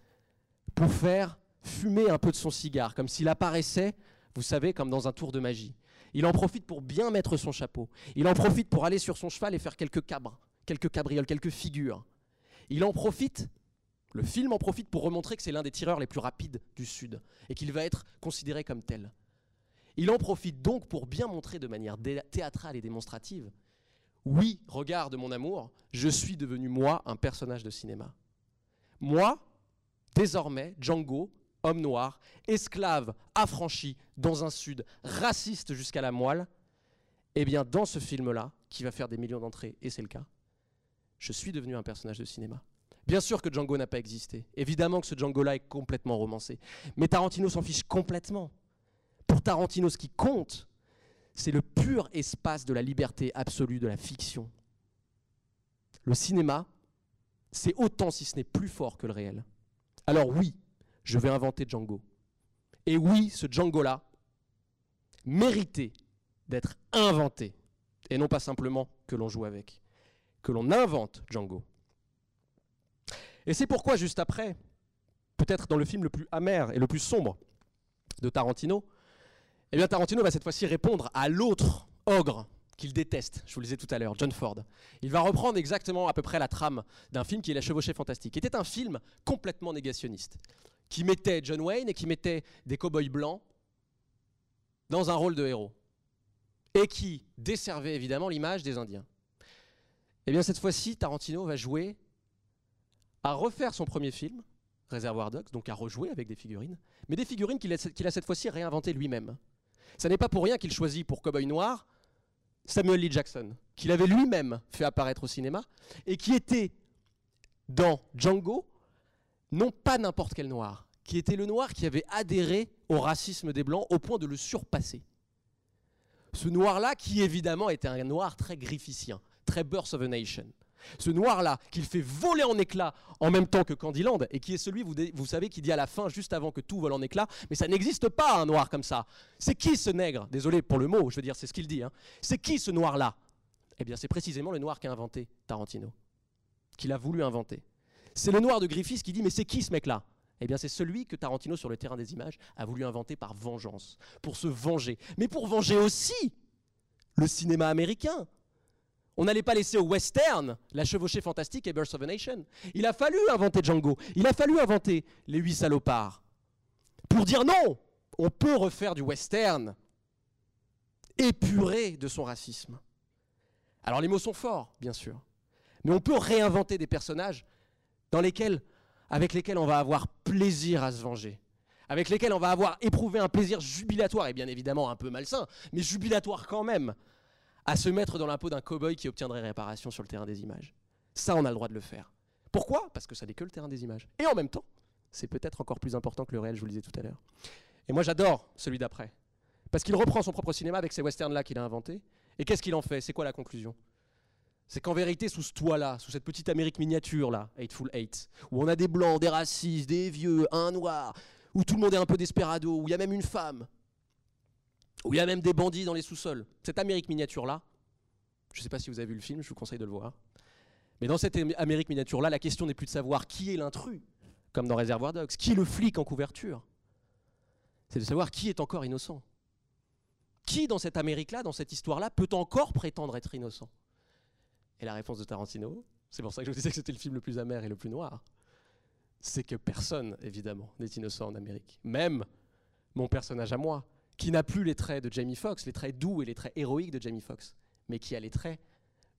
pour faire fumer un peu de son cigare, comme s'il apparaissait, vous savez, comme dans un tour de magie. Il en profite pour bien mettre son chapeau. Il en profite pour aller sur son cheval et faire quelques cabres, quelques cabrioles, quelques figures. Il en profite, le film en profite pour remontrer que c'est l'un des tireurs les plus rapides du Sud et qu'il va être considéré comme tel. Il en profite donc pour bien montrer de manière théâtrale et démonstrative Oui, regarde mon amour, je suis devenu moi un personnage de cinéma. Moi, désormais, Django, homme noir, esclave, affranchi, dans un sud, raciste jusqu'à la moelle, eh bien, dans ce film-là, qui va faire des millions d'entrées, et c'est le cas, je suis devenu un personnage de cinéma. Bien sûr que Django n'a pas existé. Évidemment que ce Django-là est complètement romancé. Mais Tarantino s'en fiche complètement. Pour Tarantino, ce qui compte, c'est le pur espace de la liberté absolue de la fiction. Le cinéma, c'est autant, si ce n'est plus fort que le réel. Alors oui, je vais inventer Django. Et oui, ce Django-là méritait d'être inventé. Et non pas simplement que l'on joue avec. Que l'on invente Django. Et c'est pourquoi, juste après, peut-être dans le film le plus amer et le plus sombre de Tarantino, eh bien Tarantino va cette fois-ci répondre à l'autre ogre qu'il déteste, je vous le disais tout à l'heure, John Ford. Il va reprendre exactement à peu près la trame d'un film qui est La Chevauchée Fantastique, qui était un film complètement négationniste, qui mettait John Wayne et qui mettait des cow-boys blancs dans un rôle de héros, et qui desservait évidemment l'image des Indiens. Eh bien cette fois-ci, Tarantino va jouer à refaire son premier film, Réservoir Dogs, donc à rejouer avec des figurines, mais des figurines qu'il a, a cette fois-ci réinventées lui-même. Ça n'est pas pour rien qu'il choisit pour Cowboy Noir Samuel Lee Jackson, qu'il avait lui-même fait apparaître au cinéma, et qui était dans Django, non pas n'importe quel noir, qui était le noir qui avait adhéré au racisme des Blancs au point de le surpasser. Ce noir-là, qui évidemment était un noir très grifficien, très Birth of a Nation. Ce noir-là, qu'il fait voler en éclats en même temps que Candyland, et qui est celui, vous, savez, qui dit à la fin, juste avant que tout vole en éclats, mais ça n'existe pas un noir comme ça. C'est qui ce nègre? Désolé pour le mot, je veux dire, c'est ce qu'il dit. Hein. C'est qui ce noir-là? Eh bien, c'est précisément le noir qu'a inventé Tarantino, qu'il a voulu inventer. C'est le noir de Griffiths qui dit, mais c'est qui ce mec-là? Eh bien, c'est celui que Tarantino, sur le terrain des images, a voulu inventer par vengeance, pour se venger. Mais pour venger aussi le cinéma américain, on n'allait pas laisser au western la chevauchée fantastique et Birth of a Nation. Il a fallu inventer Django. Il a fallu inventer les huit salopards. Pour dire non, on peut refaire du western épuré de son racisme. Alors les mots sont forts, bien sûr. Mais on peut réinventer des personnages dans lesquels, avec lesquels on va avoir plaisir à se venger. Avec lesquels on va avoir éprouvé un plaisir jubilatoire, et bien évidemment un peu malsain, mais jubilatoire quand même, à se mettre dans la peau d'un cow-boy qui obtiendrait réparation sur le terrain des images. Ça, on a le droit de le faire. Pourquoi? Parce que ça n'est que le terrain des images. Et en même temps, c'est peut-être encore plus important que le réel, je vous le disais tout à l'heure. Et moi, j'adore celui d'après. Parce qu'il reprend son propre cinéma avec ces westerns-là qu'il a inventés. Et qu'est-ce qu'il en fait? C'est quoi la conclusion? C'est qu'en vérité, sous ce toit-là, sous cette petite Amérique miniature-là, Eightful Eight, où on a des blancs, des racistes, des vieux, un noir, où tout le monde est un peu desperado, où il y a même une femme, où il y a même des bandits dans les sous-sols. Cette Amérique miniature-là, je ne sais pas si vous avez vu le film, je vous conseille de le voir. Mais dans cette Amérique miniature-là, la question n'est plus de savoir qui est l'intrus, comme dans Réservoir Dogs, qui le flic en couverture? C'est de savoir qui est encore innocent. Qui dans cette Amérique-là, dans cette histoire-là, peut encore prétendre être innocent? Et la réponse de Tarantino, c'est pour ça que je vous disais que c'était le film le plus amer et le plus noir, c'est que personne, évidemment, n'est innocent en Amérique. Même mon personnage à moi, qui n'a plus les traits de Jamie Foxx, les traits doux et les traits héroïques de Jamie Foxx, mais qui a les traits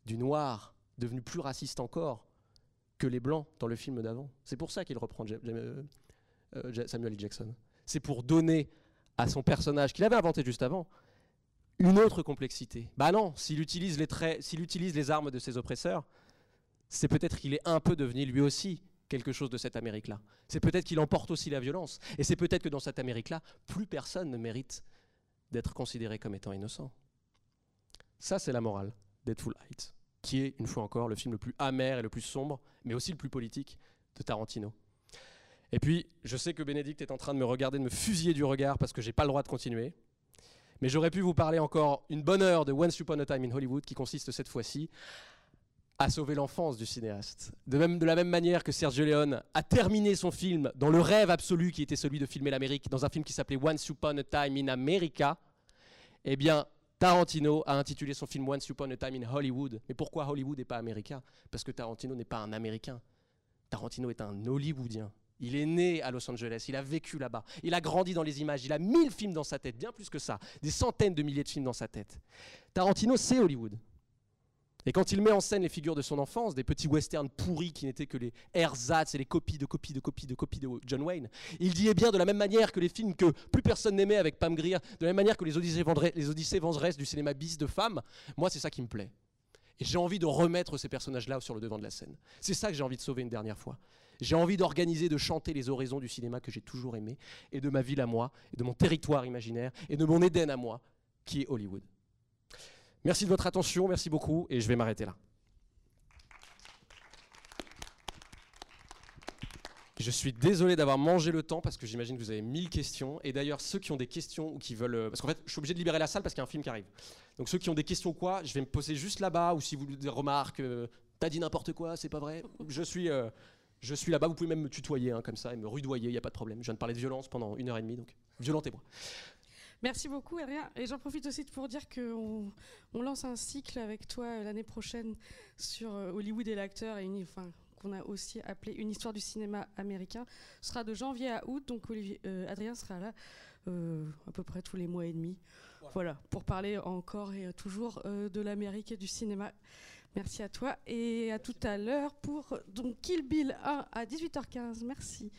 du noir, devenu plus raciste encore que les blancs dans le film d'avant. C'est pour ça qu'il reprend euh, Samuel. Jackson. C'est pour donner à son personnage, qu'il avait inventé juste avant, une autre complexité. Bah non, s'il utilise les traits, s'il utilise les armes de ses oppresseurs, c'est peut-être qu'il est un peu devenu lui aussi quelque chose de cette Amérique-là. C'est peut-être qu'il emporte aussi la violence. Et c'est peut-être que dans cette Amérique-là, plus personne ne mérite d'être considéré comme étant innocent. Ça, c'est la morale Deadful Heights, qui est, une fois encore, le film le plus amer et le plus sombre, mais aussi le plus politique de Tarantino. Et puis, je sais que Bénédicte est en train de me regarder, de me fusiller du regard parce que j'ai pas le droit de continuer. Mais j'aurais pu vous parler encore une bonne heure de Once Upon a Time in Hollywood, qui consiste cette fois-ci à sauver l'enfance du cinéaste. De, la même manière que Sergio Leone a terminé son film dans le rêve absolu qui était celui de filmer l'Amérique, dans un film qui s'appelait Once Upon a Time in America, eh bien, Tarantino a intitulé son film Once Upon a Time in Hollywood. Mais pourquoi Hollywood et pas américain Parce que Tarantino n'est pas un Américain. Tarantino est un Hollywoodien. Il est né à Los Angeles, il a vécu là-bas, il a grandi dans les images, il a mille films dans sa tête, bien plus que ça, des centaines de milliers de films dans sa tête. Tarantino, c'est Hollywood. Et quand il met en scène les figures de son enfance, des petits westerns pourris qui n'étaient que les ersatz et les copies de copies de copies de copies de John Wayne, il dit eh bien de la même manière que les films que plus personne n'aimait avec Pam Grier, de la même manière que les Odyssées, vengeresses du cinéma bis de femmes, moi c'est ça qui me plaît. Et j'ai envie de remettre ces personnages-là sur le devant de la scène. C'est ça que j'ai envie de sauver une dernière fois. J'ai envie d'organiser, de chanter les oraisons du cinéma que j'ai toujours aimé, et de ma ville à moi, et de mon territoire imaginaire, et de mon Éden à moi, qui est Hollywood. Merci de votre attention, merci beaucoup, et je vais m'arrêter là. Je suis désolé d'avoir mangé le temps parce que j'imagine que vous avez mille questions. Et d'ailleurs, ceux qui ont des questions ou qui veulent. euh, Parce qu'en fait, je suis obligé de libérer la salle parce qu'il y a un film qui arrive. Donc ceux qui ont des questions quoi, je vais me poser juste là-bas. Ou si vous avez des remarques, euh, t'as dit n'importe quoi, c'est pas vrai. Je suis, euh, suis là-bas. Vous pouvez même me tutoyer hein, comme ça et me rudoyer, il n'y a pas de problème. Je viens de parler de violence pendant une heure et demie, donc violentez-moi. Merci beaucoup, Adrien. Et j'en profite aussi pour dire qu'on on lance un cycle avec toi euh, l'année prochaine sur euh, Hollywood et l'acteur, et une, enfin, qu'on a aussi appelé Une histoire du cinéma américain. Ce sera de janvier à août, donc Olivier, euh, Adrien sera là euh, à peu près tous les mois et demi. Voilà, pour parler encore et toujours euh, de l'Amérique et du cinéma. Merci à toi et à tout à l'heure pour donc Kill Bill 1 à 18h15. Merci.